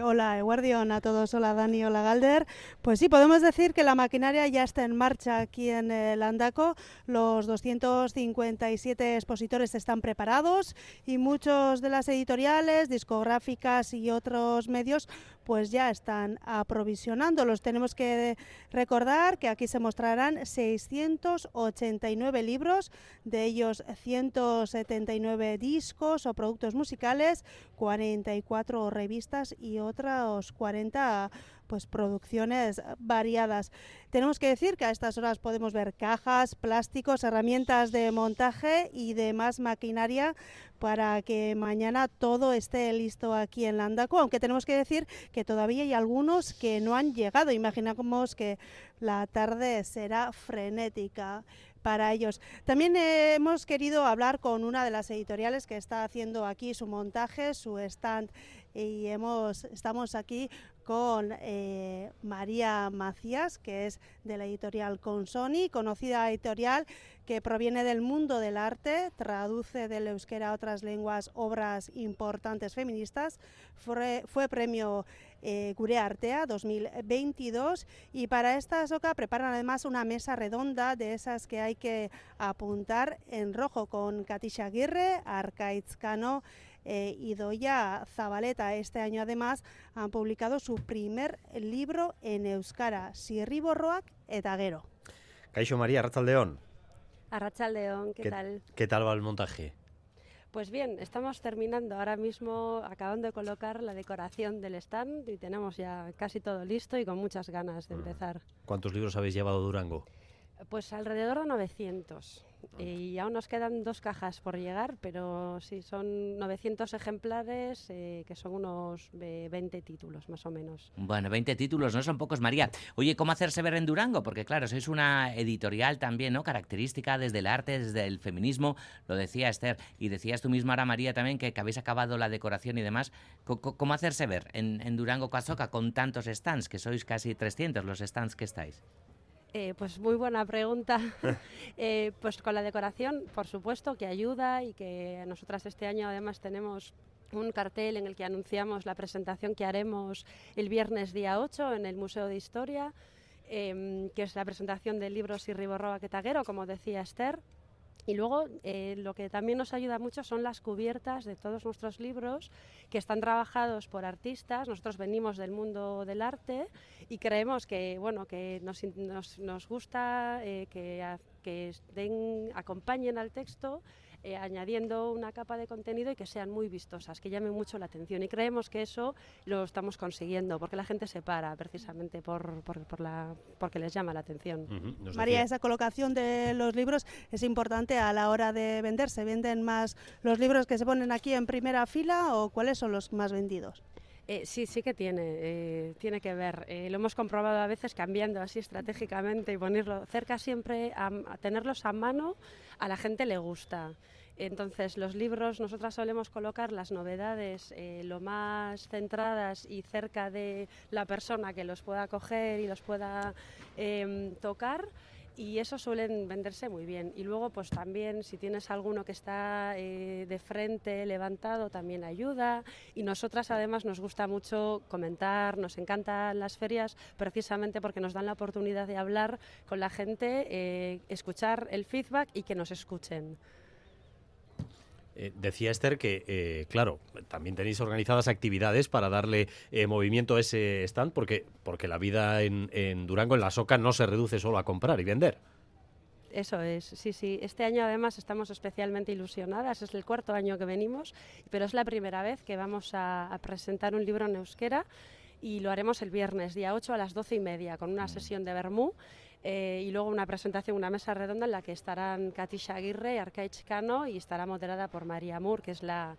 Speaker 63: Hola, Eguardión, a todos. Hola, Dani. Hola, Galder. Pues sí, podemos decir que la maquinaria ya está en marcha aquí en el Andaco. Los 257 expositores están preparados y muchos de las editoriales, discográficas y otros medios pues ya están aprovisionándolos. Tenemos que recordar que aquí se mostrarán 689 libros, de ellos 179 discos o productos musicales, 44 revistas y otros 40 pues producciones variadas. Tenemos que decir que a estas horas podemos ver cajas, plásticos, herramientas de montaje y demás maquinaria para que mañana todo esté listo aquí en Landaco, aunque tenemos que decir que todavía hay algunos que no han llegado. Imaginamos que la tarde será frenética para ellos. También hemos querido hablar con una de las editoriales que está haciendo aquí su montaje, su stand y hemos, estamos aquí con eh, María Macías, que es de la editorial Consoni, conocida editorial que proviene del mundo del arte, traduce del euskera a otras lenguas obras importantes feministas, fue, premio eh, Gure Artea 2022 y para esta soca preparan además una mesa redonda de esas que hay que apuntar en rojo con Katisha Aguirre, Arcaiz Cano, eh, y Doya Zabaleta. Este año además han publicado su primer libro en euskara, Sirriborroak eta Gero.
Speaker 1: Caixo María, Arrachaldeón.
Speaker 64: Arrachaldeón, ¿qué, ¿qué tal?
Speaker 1: ¿Qué tal va el montaje?
Speaker 64: Pues bien, estamos terminando ahora mismo, acabando de colocar la decoración del stand y tenemos ya casi todo listo y con muchas ganas de mm. empezar.
Speaker 1: ¿Cuántos libros habéis llevado Durango?
Speaker 64: Pues alrededor de 900. Y aún nos quedan dos cajas por llegar, pero sí, son 900 ejemplares, eh, que son unos 20 títulos más o menos.
Speaker 62: Bueno, 20 títulos, no son pocos, María. Oye, ¿cómo hacerse ver en Durango? Porque claro, sois una editorial también, ¿no? Característica desde el arte, desde el feminismo, lo decía Esther, y decías tú misma ahora, María, también que, habéis acabado la decoración y demás. ¿Cómo, hacerse ver en, en Durango, Casoca, con tantos stands, que sois casi 300 los stands que estáis?
Speaker 64: Eh, pues muy buena pregunta. Eh, pues con la decoración, por supuesto, que ayuda y que nosotras este año además tenemos un cartel en el que anunciamos la presentación que haremos el viernes día 8 en el Museo de Historia, em, que es la presentación del libro Sirriborroa Quetaguero, como decía Esther. Y luego eh, lo que también nos ayuda mucho son las cubiertas de todos nuestros libros que están trabajados por artistas. Nosotros venimos del mundo del arte y creemos que bueno que nos, nos, nos gusta eh, que, que den, acompañen al texto eh, añadiendo una capa de contenido y que sean muy vistosas, que llamen mucho la atención. Y creemos que eso lo estamos consiguiendo, porque la gente se para precisamente por, por, la, porque les llama la atención.
Speaker 63: María, esa colocación de los libros es importante a la hora de vender. ¿Se venden más los libros que se ponen aquí en primera fila o cuáles son los más vendidos?
Speaker 64: Eh, sí, sí que tiene, eh, tiene que ver. Eh, lo hemos comprobado a veces cambiando así estratégicamente y ponerlo cerca siempre, a, tenerlos a mano, a la gente le gusta. Entonces, los libros, nosotras solemos colocar las novedades lo más centradas y cerca de la persona que los pueda coger y los pueda em, tocar y eso suelen venderse muy bien. Y luego, pues también, si tienes alguno que está eh, de frente, levantado, también ayuda. Y nosotras, además, nos gusta mucho comentar, nos encantan las ferias, precisamente porque nos dan la oportunidad de hablar con la gente, eh, escuchar el feedback y que nos escuchen.
Speaker 1: Eh, decía Esther que, eh, claro, también tenéis organizadas actividades para darle eh, movimiento a ese stand, porque, porque la vida en, en, Durango, en la Soca, no se reduce solo a comprar y vender.
Speaker 64: Eso es, sí, sí. Este año además estamos especialmente ilusionadas, es el cuarto año que venimos, pero es la primera vez que vamos a, presentar un libro en euskera y lo haremos el viernes, día 8 a las 12 y media, con una sesión de Bermú eh, y luego una presentación, una mesa redonda en la que estarán Katisha Aguirre Arcaich Cano y estará moderada por María Moore, que es la,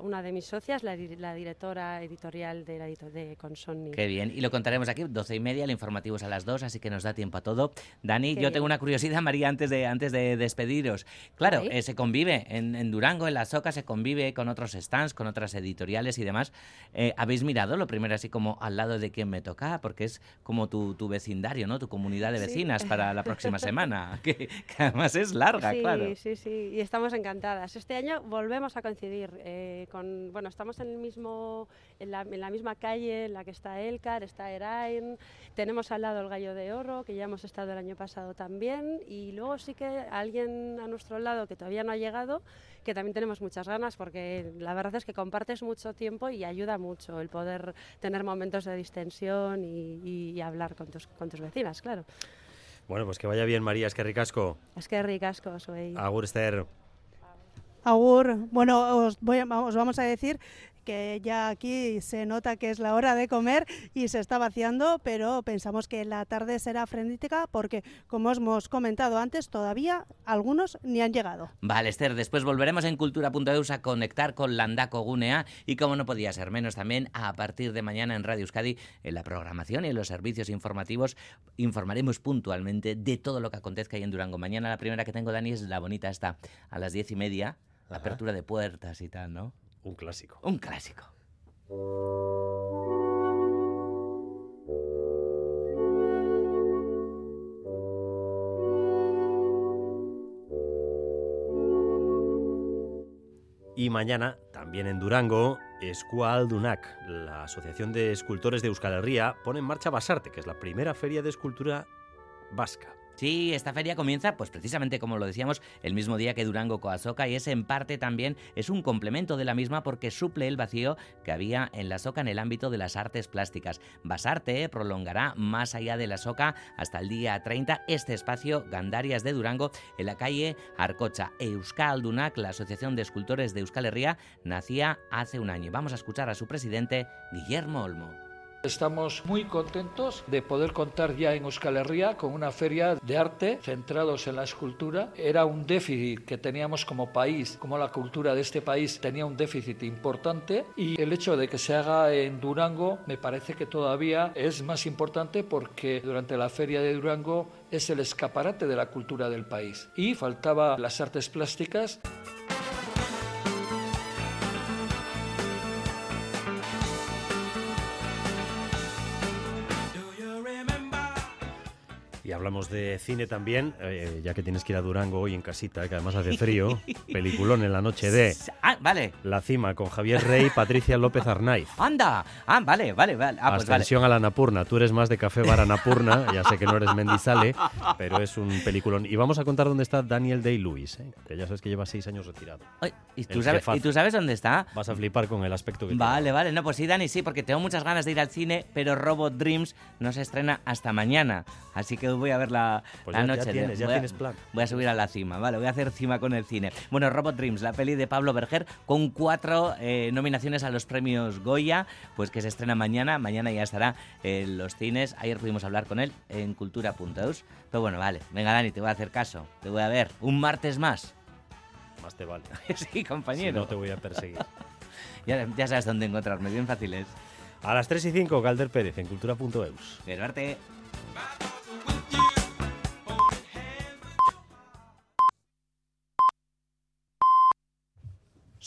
Speaker 64: una de mis socias, la, directora editorial de, la, de Consonni.
Speaker 62: Qué bien, y lo contaremos aquí, doce y media, el informativo es a las dos, así que nos da tiempo a todo. Dani, yo tengo una curiosidad, María, antes de, antes de despediros. Claro, eh, se convive en, Durango, en la Soca, se convive con otros stands, con otras editoriales y demás. Eh, ¿Habéis mirado lo primero así como al lado de quien me toca? Porque es como tu, vecindario, ¿no? Tu comunidad de vecinas para la próxima semana, que, además es larga, claro.
Speaker 64: Sí, sí, sí, y estamos encantadas. Este año volvemos a coincidir. Eh, con, bueno, estamos en, el mismo, en, la, en la misma calle en la que está Elcar, está Erain, tenemos al lado el Gallo de Oro, que ya hemos estado el año pasado también, y luego sí que alguien a nuestro lado que todavía no ha llegado, que también tenemos muchas ganas, porque la verdad es que compartes mucho tiempo y ayuda mucho el poder tener momentos de distensión y, hablar con tus, con tus vecinas, claro.
Speaker 1: Bueno, pues que vaya bien, María, es que ricasco.
Speaker 64: Es que ricasco, soy.
Speaker 1: Agur, Esther.
Speaker 63: Agur, bueno, os, voy, os vamos a decir que ya aquí se nota que es la hora de comer y se está vaciando, pero pensamos que la tarde será frenética porque, como os hemos comentado antes, todavía algunos ni han llegado.
Speaker 62: Vale, Esther, después volveremos en Cultura.eus a conectar con Landaco Gunea y, como no podía ser menos, también a partir de mañana en Radio Euskadi, en la programación y en los servicios informativos, informaremos puntualmente de todo lo que acontezca ahí en Durango. Mañana la primera que tengo, Dani, es la bonita esta, a las diez y media apertura de puertas y tal, ¿no?
Speaker 1: Un clásico.
Speaker 62: Un clásico.
Speaker 1: Y mañana, también en Durango, Escualdunac, la Asociación de Escultores de Euskal Herria, pone en marcha Basarte, que es la primera feria de escultura vasca.
Speaker 62: Sí, esta feria comienza, pues precisamente como lo decíamos, el mismo día que Durango Coazoca y es en parte también es un complemento de la misma porque suple el vacío que había en la Soca en el ámbito de las artes plásticas. Basarte prolongará más allá de la Soca hasta el día 30 este espacio Gandarias de Durango en la calle Arcocha. Euskal Dunac, la Asociación de Escultores de Euskal Herria, nacía hace un año. Vamos a escuchar a su presidente, Guillermo Olmo.
Speaker 65: Estamos muy contentos de poder contar ya en Euskal Herria con una feria de arte centrados en la escultura. Era un déficit que teníamos como país, como la cultura de este país tenía un déficit importante y el hecho de que se haga en Durango me parece que todavía es más importante porque durante la feria de Durango es el escaparate de la cultura del país y faltaba las artes plásticas.
Speaker 1: Hablamos de cine también, eh, ya que tienes que ir a Durango hoy en casita, que además hace frío, peliculón en la noche de...
Speaker 62: Ah, vale.
Speaker 1: La cima con Javier Rey y Patricia López Arnaiz.
Speaker 62: ¡Anda! Ah, vale, vale, vale. Ah, pues
Speaker 1: Ascensión a la Napurna. Tú eres más de Café Bar Napurna, ya sé que no eres Mendizale, pero es un peliculón. Y vamos a contar dónde está Daniel Day-Lewis, ¿eh? que ya sabes que lleva seis años retirado.
Speaker 62: ¿y, tú sabes, ¿Y tú sabes dónde está?
Speaker 1: Vas a flipar con el aspecto que
Speaker 62: Vale, vale. No, pues sí, Dani, sí, porque tengo muchas ganas de ir al cine, pero Robot Dreams no se estrena hasta mañana. Así que voy a ver la,
Speaker 1: Pues
Speaker 62: la
Speaker 1: ya- ya
Speaker 62: noche.
Speaker 1: tienes, ya
Speaker 62: voy a-
Speaker 1: tienes plan.
Speaker 62: Voy a subir a la cima, vale, voy a hacer cima con el cine. Bueno, Robot Dreams, la peli de Pablo Berger, con cuatro eh, nominaciones a los premios Goya, pues que se estrena mañana, mañana ya estará en los cines. Ayer pudimos hablar con él en cultura.eus. Pero bueno, vale, venga Dani, te voy a hacer caso, te voy a ver. Un martes más.
Speaker 1: Más te vale.
Speaker 62: sí, compañero.
Speaker 1: Si no te voy a perseguir.
Speaker 62: Ya, ya sabes dónde encontrarme, bien fácil es.
Speaker 1: A las 3 y 5, Galder Pérez en cultura.eus.
Speaker 62: Gerarte.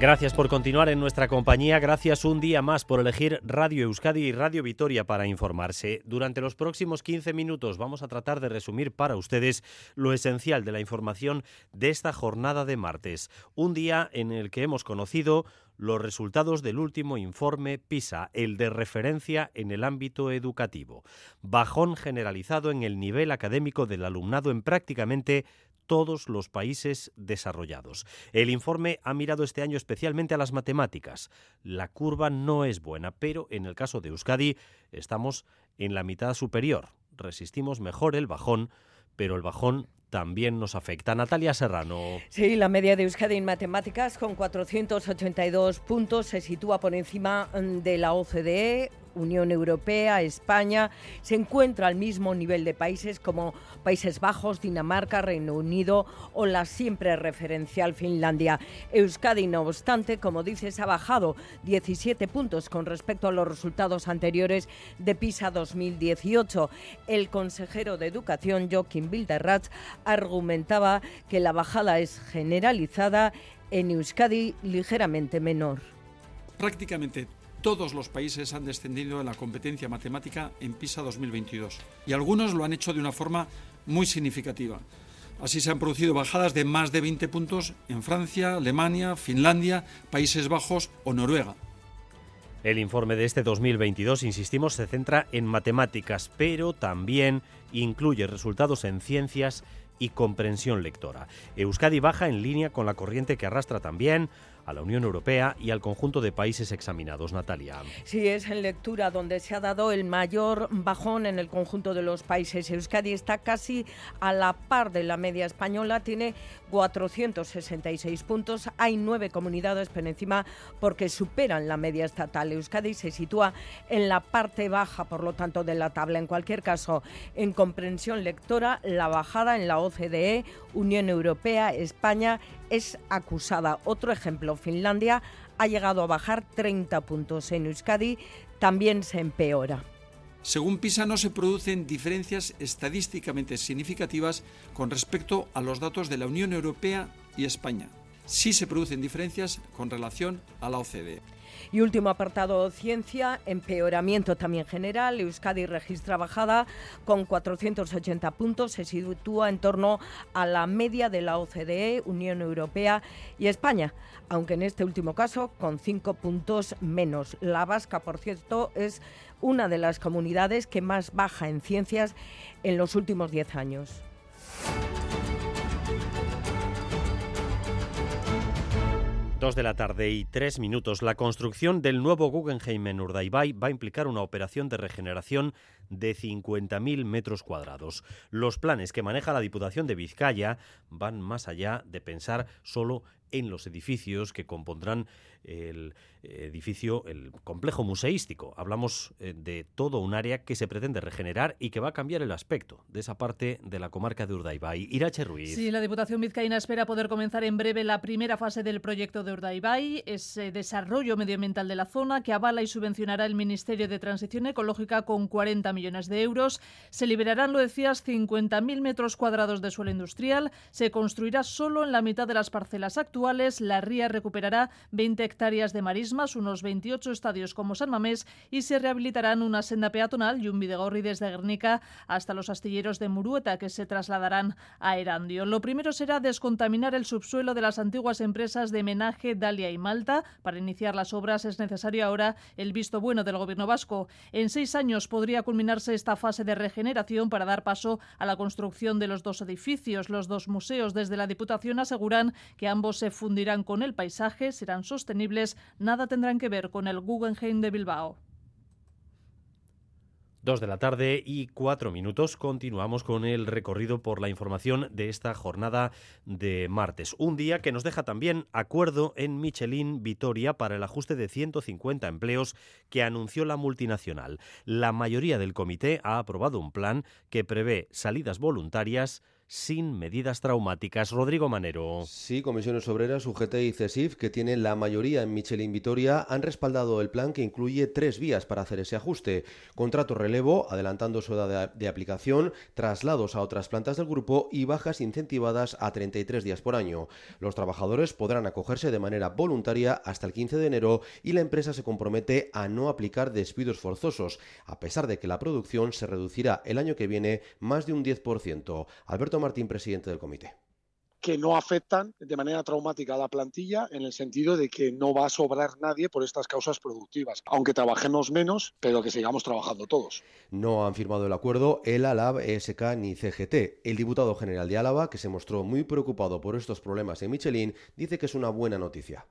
Speaker 1: Gracias por continuar en nuestra compañía, gracias un día más por elegir Radio Euskadi y Radio Vitoria para informarse. Durante los próximos 15 minutos vamos a tratar de resumir para ustedes lo esencial de la información de esta jornada de martes, un día en el que hemos conocido los resultados del último informe PISA, el de referencia en el ámbito educativo. Bajón generalizado en el nivel académico del alumnado en prácticamente todos los países desarrollados. El informe ha mirado este año especialmente a las matemáticas. La curva no es buena, pero en el caso de Euskadi estamos en la mitad superior. Resistimos mejor el bajón, pero el bajón también nos afecta. Natalia Serrano.
Speaker 3: Sí, la media de Euskadi en matemáticas con 482 puntos se sitúa por encima mm, de la OCDE. Unión Europea, España, se encuentra al mismo nivel de países como Países Bajos, Dinamarca, Reino Unido o la siempre referencial Finlandia. Euskadi, no obstante, como dices, ha bajado 17 puntos con respecto a los resultados anteriores de PISA 2018. El consejero de Educación, Joaquín Bilderratz, argumentaba que la bajada es generalizada en Euskadi ligeramente menor.
Speaker 4: Prácticamente todos los países han descendido en la competencia matemática en PISA 2022 y algunos lo han hecho de una forma muy significativa. Así se han producido bajadas de más de 20 puntos en Francia, Alemania, Finlandia, Países Bajos o Noruega.
Speaker 1: El informe de este 2022, insistimos, se centra en matemáticas, pero también incluye resultados en ciencias y comprensión lectora. Euskadi baja en línea con la corriente que arrastra también a la Unión Europea y al conjunto de países examinados. Natalia.
Speaker 3: Sí, es en lectura donde se ha dado el mayor bajón en el conjunto de los países. Euskadi está casi a la par de la media española, tiene 466 puntos. Hay nueve comunidades por encima porque superan la media estatal. Euskadi se sitúa en la parte baja, por lo tanto, de la tabla. En cualquier caso, en comprensión lectora, la bajada en la OCDE, Unión Europea, España es acusada. Otro ejemplo, Finlandia ha llegado a bajar 30 puntos. En Euskadi también se empeora.
Speaker 4: Según PISA no se producen diferencias estadísticamente significativas con respecto a los datos de la Unión Europea y España. Sí se producen diferencias con relación a la OCDE.
Speaker 3: Y último apartado, ciencia, empeoramiento también general. Euskadi registra bajada con 480 puntos, se sitúa en torno a la media de la OCDE, Unión Europea y España, aunque en este último caso con 5 puntos menos. La vasca, por cierto, es una de las comunidades que más baja en ciencias en los últimos 10 años.
Speaker 1: De la tarde y tres minutos. La construcción del nuevo Guggenheim en Urdaibai va a implicar una operación de regeneración de 50.000 metros cuadrados. Los planes que maneja la Diputación de Vizcaya van más allá de pensar solo en los edificios que compondrán el edificio, el complejo museístico. Hablamos eh, de todo un área que se pretende regenerar y que va a cambiar el aspecto de esa parte de la comarca de Urdaibai. Irache Ruiz.
Speaker 5: Sí, la Diputación Vizcaína espera poder comenzar en breve la primera fase del proyecto de Urdaibai, ese desarrollo medioambiental de la zona que avala y subvencionará el Ministerio de Transición Ecológica con 40 millones de euros. Se liberarán, lo decías, 50.000 metros cuadrados de suelo industrial. Se construirá solo en la mitad de las parcelas actuales. La ría recuperará 20 hectáreas de marismas, unos 28 estadios como San Mamés y se rehabilitarán una senda peatonal y un Videgorri desde Guernica hasta los astilleros de Murueta que se trasladarán a Erandio. Lo primero será descontaminar el subsuelo de las antiguas empresas de menaje Dalia y Malta. Para iniciar las obras es necesario ahora el visto bueno del gobierno vasco. En seis años podría culminar culminarse esta fase de regeneración para dar paso a la construcción de los dos edificios. Los dos museos desde la Diputación aseguran que ambos se fundirán con el paisaje, serán sostenibles, nada tendrán que ver con el Guggenheim de Bilbao.
Speaker 1: Dos de la tarde y cuatro minutos. Continuamos con el recorrido por la información de esta jornada de martes. Un día que nos deja también acuerdo en Michelin Vitoria para el ajuste de 150 empleos que anunció la multinacional. La mayoría del comité ha aprobado un plan que prevé salidas voluntarias sin medidas traumáticas. Rodrigo Manero.
Speaker 6: Sí, Comisiones Obreras, UGT y CESIF, que tienen la mayoría en Michelin Vitoria, han respaldado el plan que incluye tres vías para hacer ese ajuste. Contrato relevo, adelantando su edad de, aplicación, traslados a otras plantas del grupo y bajas incentivadas a 33 días por año. Los trabajadores podrán acogerse de manera voluntaria hasta el 15 de enero y la empresa se compromete a no aplicar despidos forzosos, a pesar de que la producción se reducirá el año que viene más de un 10%. Alberto Martín, presidente del comité
Speaker 66: que no afectan de manera traumática a la plantilla en el sentido de que no va a sobrar nadie por estas causas productivas, aunque trabajemos menos, pero que sigamos trabajando todos.
Speaker 6: No han firmado el acuerdo el ALAB, ESK ni CGT. El diputado general de Álava, que se mostró muy preocupado por estos problemas en Michelin, dice que es una buena noticia.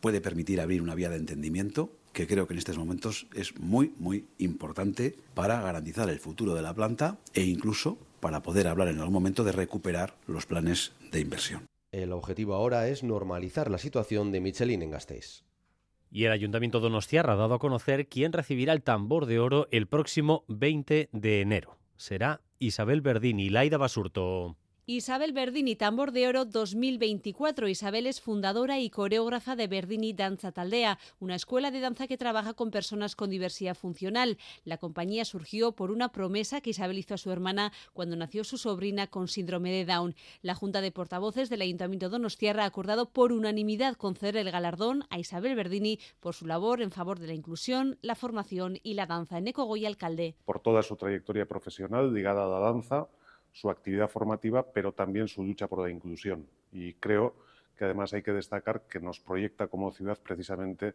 Speaker 67: Puede permitir abrir una vía de entendimiento que creo que en estos momentos es muy, muy importante para garantizar el futuro de la planta e incluso para poder hablar en algún momento de recuperar los planes de inversión.
Speaker 6: El objetivo ahora es normalizar la situación de Michelin en Gasteiz.
Speaker 1: Y el Ayuntamiento de Donostiarra ha dado a conocer quién recibirá el tambor de oro el próximo 20 de enero. Será Isabel Verdini y Laida Basurto.
Speaker 56: Isabel Verdini Tambor de Oro 2024. Isabel es fundadora y coreógrafa de Verdini Danza Taldea, una escuela de danza que trabaja con personas con diversidad funcional. La compañía surgió por una promesa que Isabel hizo a su hermana cuando nació su sobrina con síndrome de Down. La Junta de Portavoces del Ayuntamiento de Donostiarra ha acordado por unanimidad conceder el galardón a Isabel Verdini por su labor en favor de la inclusión, la formación y la danza. En Goya, alcalde.
Speaker 57: Por toda su trayectoria profesional ligada a la danza, su actividad formativa, pero también su lucha por la inclusión. Y creo que además hay que destacar que nos proyecta como ciudad precisamente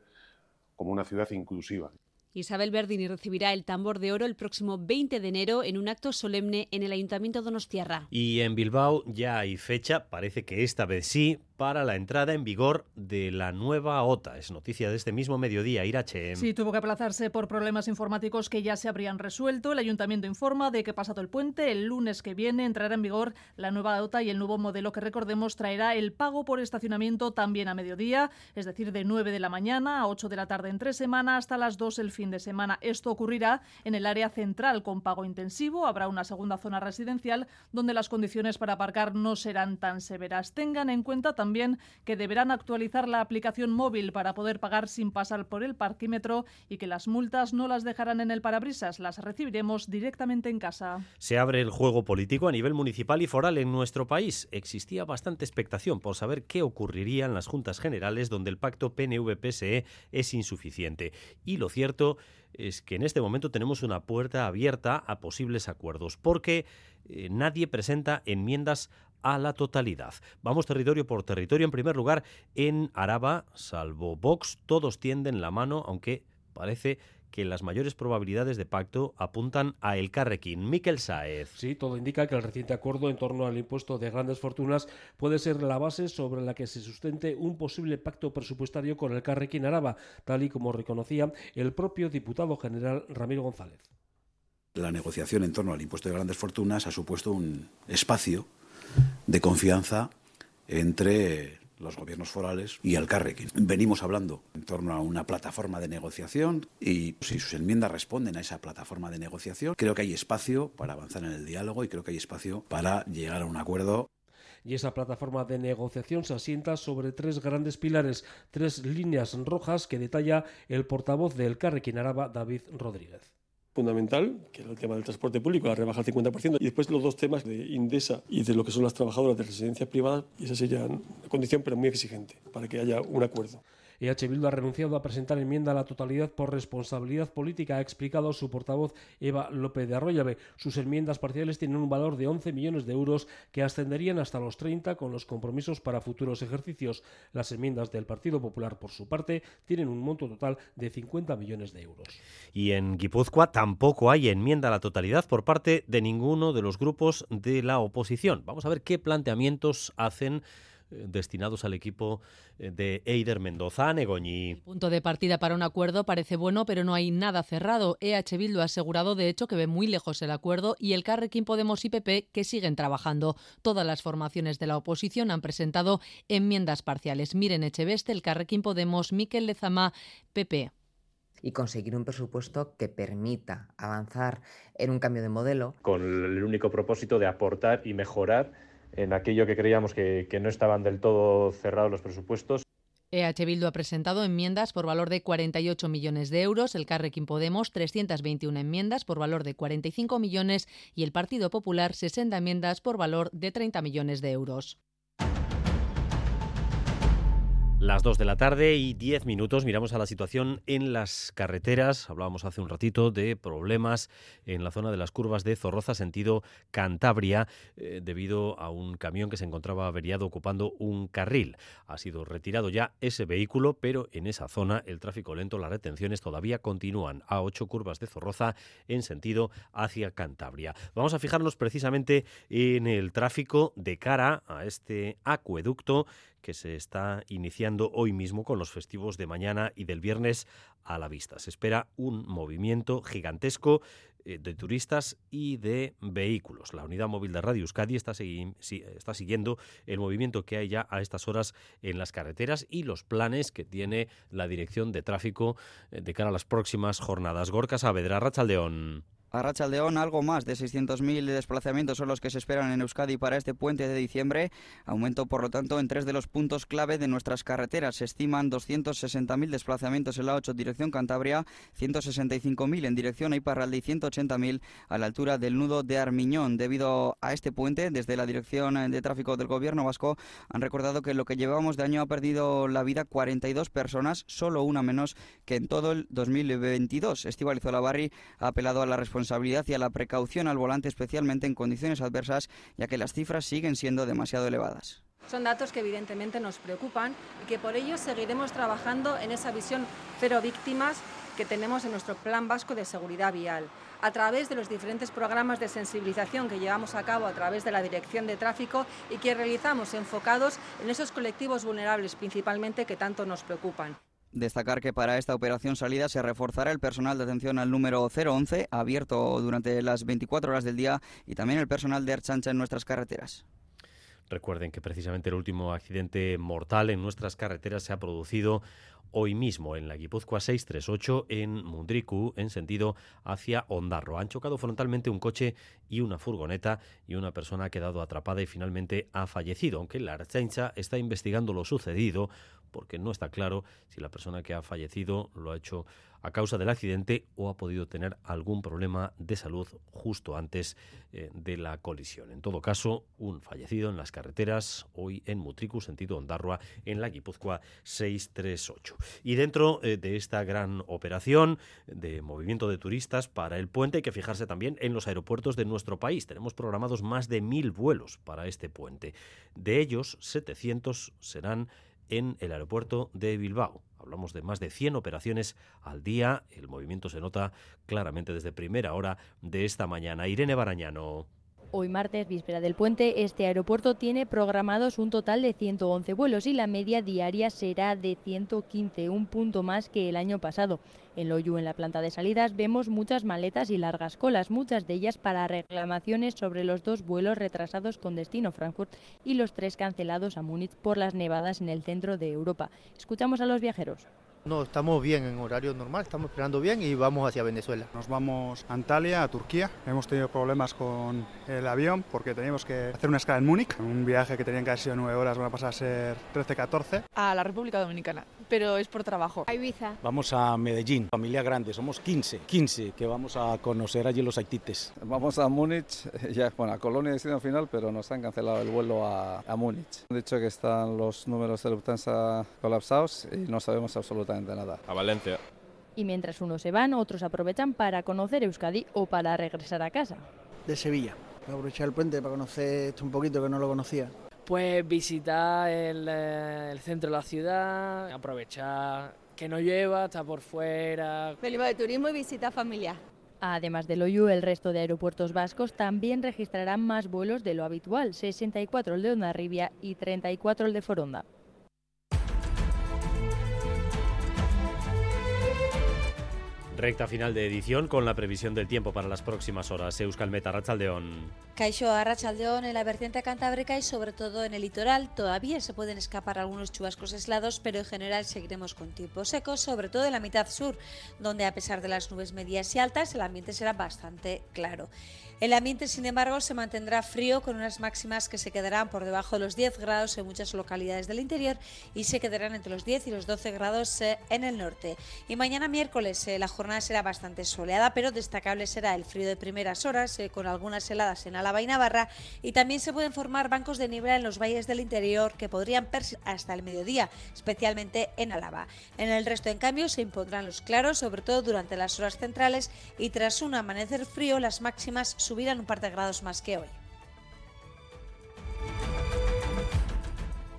Speaker 57: como una ciudad inclusiva.
Speaker 56: Isabel Verdini recibirá el tambor de oro el próximo 20 de enero en un acto solemne en el Ayuntamiento de Donostiarra.
Speaker 1: Y en Bilbao ya hay fecha, parece que esta vez sí, para la entrada en vigor de la nueva OTA. Es noticia de este mismo mediodía, Irache.
Speaker 5: Sí, tuvo que aplazarse por problemas informáticos que ya se habrían resuelto. El ayuntamiento informa de que pasado el puente, el lunes que viene entrará en vigor la nueva OTA y el nuevo modelo que recordemos traerá el pago por estacionamiento también a mediodía, es decir, de 9 de la mañana a 8 de la tarde entre semana hasta las 2 el fin de semana. Esto ocurrirá en el área central con pago intensivo. Habrá una segunda zona residencial donde las condiciones para aparcar no serán tan severas. Tengan en cuenta también también que deberán actualizar la aplicación móvil para poder pagar sin pasar por el parquímetro y que las multas no las dejarán en el parabrisas, las recibiremos directamente en casa.
Speaker 1: Se abre el juego político a nivel municipal y foral en nuestro país. Existía bastante expectación por saber qué ocurriría en las juntas generales donde el pacto PNV-PSE es insuficiente. Y lo cierto es que en este momento tenemos una puerta abierta a posibles acuerdos, porque eh, nadie presenta enmiendas a la totalidad. Vamos territorio por territorio. En primer lugar, en Araba, salvo Vox, todos tienden la mano, aunque parece que las mayores probabilidades de pacto apuntan a el Carrequín. Miquel Saez.
Speaker 20: Sí, todo indica que el reciente acuerdo en torno al impuesto de grandes fortunas puede ser la base sobre la que se sustente un posible pacto presupuestario con el Carrequín Araba, tal y como reconocía el propio diputado general Ramiro González.
Speaker 67: La negociación en torno al impuesto de grandes fortunas ha supuesto un espacio de confianza entre los gobiernos forales y el Carrequín. Venimos hablando en torno a una plataforma de negociación y si sus enmiendas responden a esa plataforma de negociación, creo que hay espacio para avanzar en el diálogo y creo que hay espacio para llegar a un acuerdo
Speaker 20: y esa plataforma de negociación se asienta sobre tres grandes pilares, tres líneas rojas que detalla el portavoz del Carrequín Araba, David Rodríguez
Speaker 68: fundamental, que es el tema del transporte público, la rebaja al 50%, y después los dos temas de Indesa y de lo que son las trabajadoras de residencias privadas, y esa sería una condición, pero muy exigente, para que haya un acuerdo.
Speaker 20: EH Bildu ha renunciado a presentar enmienda a la totalidad por responsabilidad política, ha explicado su portavoz Eva López de Arroyave. Sus enmiendas parciales tienen un valor de 11 millones de euros que ascenderían hasta los 30 con los compromisos para futuros ejercicios. Las enmiendas del Partido Popular, por su parte, tienen un monto total de 50 millones de euros.
Speaker 1: Y en Guipúzcoa tampoco hay enmienda a la totalidad por parte de ninguno de los grupos de la oposición. Vamos a ver qué planteamientos hacen destinados al equipo eh, de Eider Mendoza, Negoñi.
Speaker 24: El punto de partida para un acuerdo parece bueno, pero no hay nada cerrado. EH Bildu ha asegurado, de hecho, que ve muy lejos el acuerdo y el Carrequín Podemos y PP que siguen trabajando. Todas las formaciones de la oposición han presentado enmiendas parciales. Miren Echeveste, el Carrequín Podemos, Miquel Lezama, PP
Speaker 69: y conseguir un presupuesto que permita avanzar en un cambio de modelo.
Speaker 68: Con el único propósito de aportar y mejorar en aquello que creíamos que, que no estaban del todo cerrados los presupuestos.
Speaker 24: EH Bildu ha presentado enmiendas por valor de 48 millones de euros, el Carrequín Podemos 321 enmiendas por valor de 45 millones y el Partido Popular 60 enmiendas por valor de 30 millones de euros.
Speaker 1: Las 2 de la tarde y 10 minutos miramos a la situación en las carreteras. Hablábamos hace un ratito de problemas en la zona de las curvas de Zorroza, sentido Cantabria, eh, debido a un camión que se encontraba averiado ocupando un carril. Ha sido retirado ya ese vehículo, pero en esa zona el tráfico lento, las retenciones todavía continúan a 8 curvas de Zorroza en sentido hacia Cantabria. Vamos a fijarnos precisamente en el tráfico de cara a este acueducto que se está iniciando hoy mismo con los festivos de mañana y del viernes a la vista. Se espera un movimiento gigantesco eh, de turistas y de vehículos. La unidad móvil de Radio Euskadi está, siguiendo el movimiento que hay ya a estas horas en las carreteras y los planes que tiene la Dirección de Tráfico eh, de cara a las próximas jornadas. Gorka Saavedra, Rachaldeón.
Speaker 30: A Rachaldeón, algo más de 600.000 desplazamientos son los que se esperan en Euskadi para este puente de diciembre. Aumento, por lo tanto, en tres de los puntos clave de nuestras carreteras. Se estiman 260.000 desplazamientos en la 8 dirección Cantabria, 165.000 en dirección Iparralde y 180.000 a la altura del nudo de Armiñón. Debido a este puente, desde la Dirección de Tráfico del Gobierno Vasco han recordado que lo que llevamos de año ha perdido la vida 42 personas, solo una menos que en todo el 2022. Estibalizo Olavarri ha apelado a la responsabilidad responsabilidad y a la precaución al volante, especialmente en condiciones adversas, ya que las cifras siguen siendo demasiado elevadas.
Speaker 31: Son datos que evidentemente nos preocupan y que por ello seguiremos trabajando en esa visión cero víctimas que tenemos en nuestro Plan Vasco de Seguridad Vial, a través de los diferentes programas de sensibilización que llevamos a cabo a través de la Dirección de Tráfico y que realizamos enfocados en esos colectivos vulnerables principalmente que tanto nos preocupan.
Speaker 30: Destacar que para esta operación salida se reforzará el personal de atención al número 011, abierto durante las 24 horas del día, y también el personal de Archancha en nuestras carreteras.
Speaker 1: Recuerden que precisamente el último accidente mortal en nuestras carreteras se ha producido hoy mismo en la Guipúzcoa 638 en Mundriku en sentido hacia Ondarro. Han chocado frontalmente un coche y una furgoneta y una persona ha quedado atrapada y finalmente ha fallecido, aunque la Archancha está investigando lo sucedido porque no está claro si la persona que ha fallecido lo ha hecho a causa del accidente o ha podido tener algún problema de salud justo antes eh, de la colisión. En todo caso, un fallecido en las carreteras hoy en Mutricu, sentido Ondarroa, en la Guipúzcoa 638. Y dentro eh, de esta gran operación de movimiento de turistas para el puente hay que fijarse también en los aeropuertos de nuestro país. Tenemos programados más de mil vuelos para este puente. De ellos, 700 serán en el aeropuerto de Bilbao. Hablamos de más de 100 operaciones al día. El movimiento se nota claramente desde primera hora de esta mañana. Irene Barañano.
Speaker 8: Hoy martes, víspera del puente, este aeropuerto tiene programados un total de 111 vuelos y la media diaria será de 115, un punto más que el año pasado. En Loyu, en la planta de salidas, vemos muchas maletas y largas colas, muchas de ellas para reclamaciones sobre los dos vuelos retrasados con destino Frankfurt y los tres cancelados a Múnich por las nevadas en el centro de Europa. Escuchamos a los viajeros.
Speaker 70: No, estamos bien en horario normal, estamos esperando bien y vamos hacia Venezuela.
Speaker 71: Nos vamos a Antalya, a Turquía. Hemos tenido problemas con el avión porque teníamos que hacer una escala en Múnich. Un viaje que tenían que haber sido nueve horas, van a pasar a ser 13-14.
Speaker 72: A la República Dominicana, pero es por trabajo.
Speaker 73: A Ibiza.
Speaker 36: Vamos a Medellín, familia grande, somos 15, 15 que vamos a conocer allí los haitites.
Speaker 74: Vamos a Múnich, ya, bueno, a Colonia destino final, pero nos han cancelado el vuelo a, a Múnich. Han dicho que están los números de Lufthansa colapsados y no sabemos absolutamente nada.
Speaker 75: A Valencia.
Speaker 8: Y mientras unos se van, otros aprovechan para conocer Euskadi o para regresar a casa.
Speaker 76: De Sevilla, para aprovechar el puente para conocer esto un poquito que no lo conocía.
Speaker 32: Pues visitar el, el centro de la ciudad, aprovechar que no llueva, está por fuera.
Speaker 73: Venimos de turismo y visita familiar.
Speaker 8: Además del OYU, el resto de aeropuertos vascos también registrarán más vuelos de lo habitual, 64 el de Ondarribia y 34 el de Foronda.
Speaker 1: Recta final de edición con la previsión del tiempo para las próximas horas. Euskalmeta, Rachaldeón.
Speaker 43: Caixo a Rachaldeón en la vertiente cantábrica y sobre todo en el litoral. Todavía se pueden escapar algunos chubascos aislados, pero en general seguiremos con tiempo seco, sobre todo en la mitad sur, donde a pesar de las nubes medias y altas, el ambiente será bastante claro. El ambiente, sin embargo, se mantendrá frío con unas máximas que se quedarán por debajo de los 10 grados en muchas localidades del interior y se quedarán entre los 10 y los 12 grados eh, en el norte. Y mañana miércoles eh, la jornada será bastante soleada, pero destacable será el frío de primeras horas eh, con algunas heladas en Álava y Navarra y también se pueden formar bancos de niebla en los valles del interior que podrían persistir hasta el mediodía, especialmente en Álava. En el resto, en cambio, se impondrán los claros, sobre todo durante las horas centrales y tras un amanecer frío las máximas subirán un par de grados más que hoy.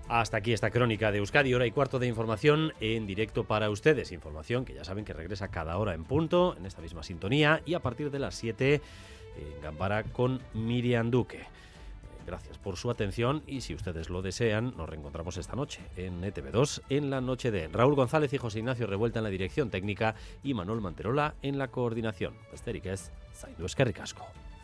Speaker 1: Hasta aquí esta crónica de Euskadi, hora y cuarto de información en directo para ustedes. Información que ya saben que regresa cada hora en punto, en esta misma sintonía, y a partir de las 7 en Gambara con Miriam Duque. Gracias por su atención y si ustedes lo desean, nos reencontramos esta noche en ETV2 en la noche de Raúl González y José Ignacio Revuelta en la dirección técnica y Manuel Manterola en la coordinación. Zaindu eskerrik asko.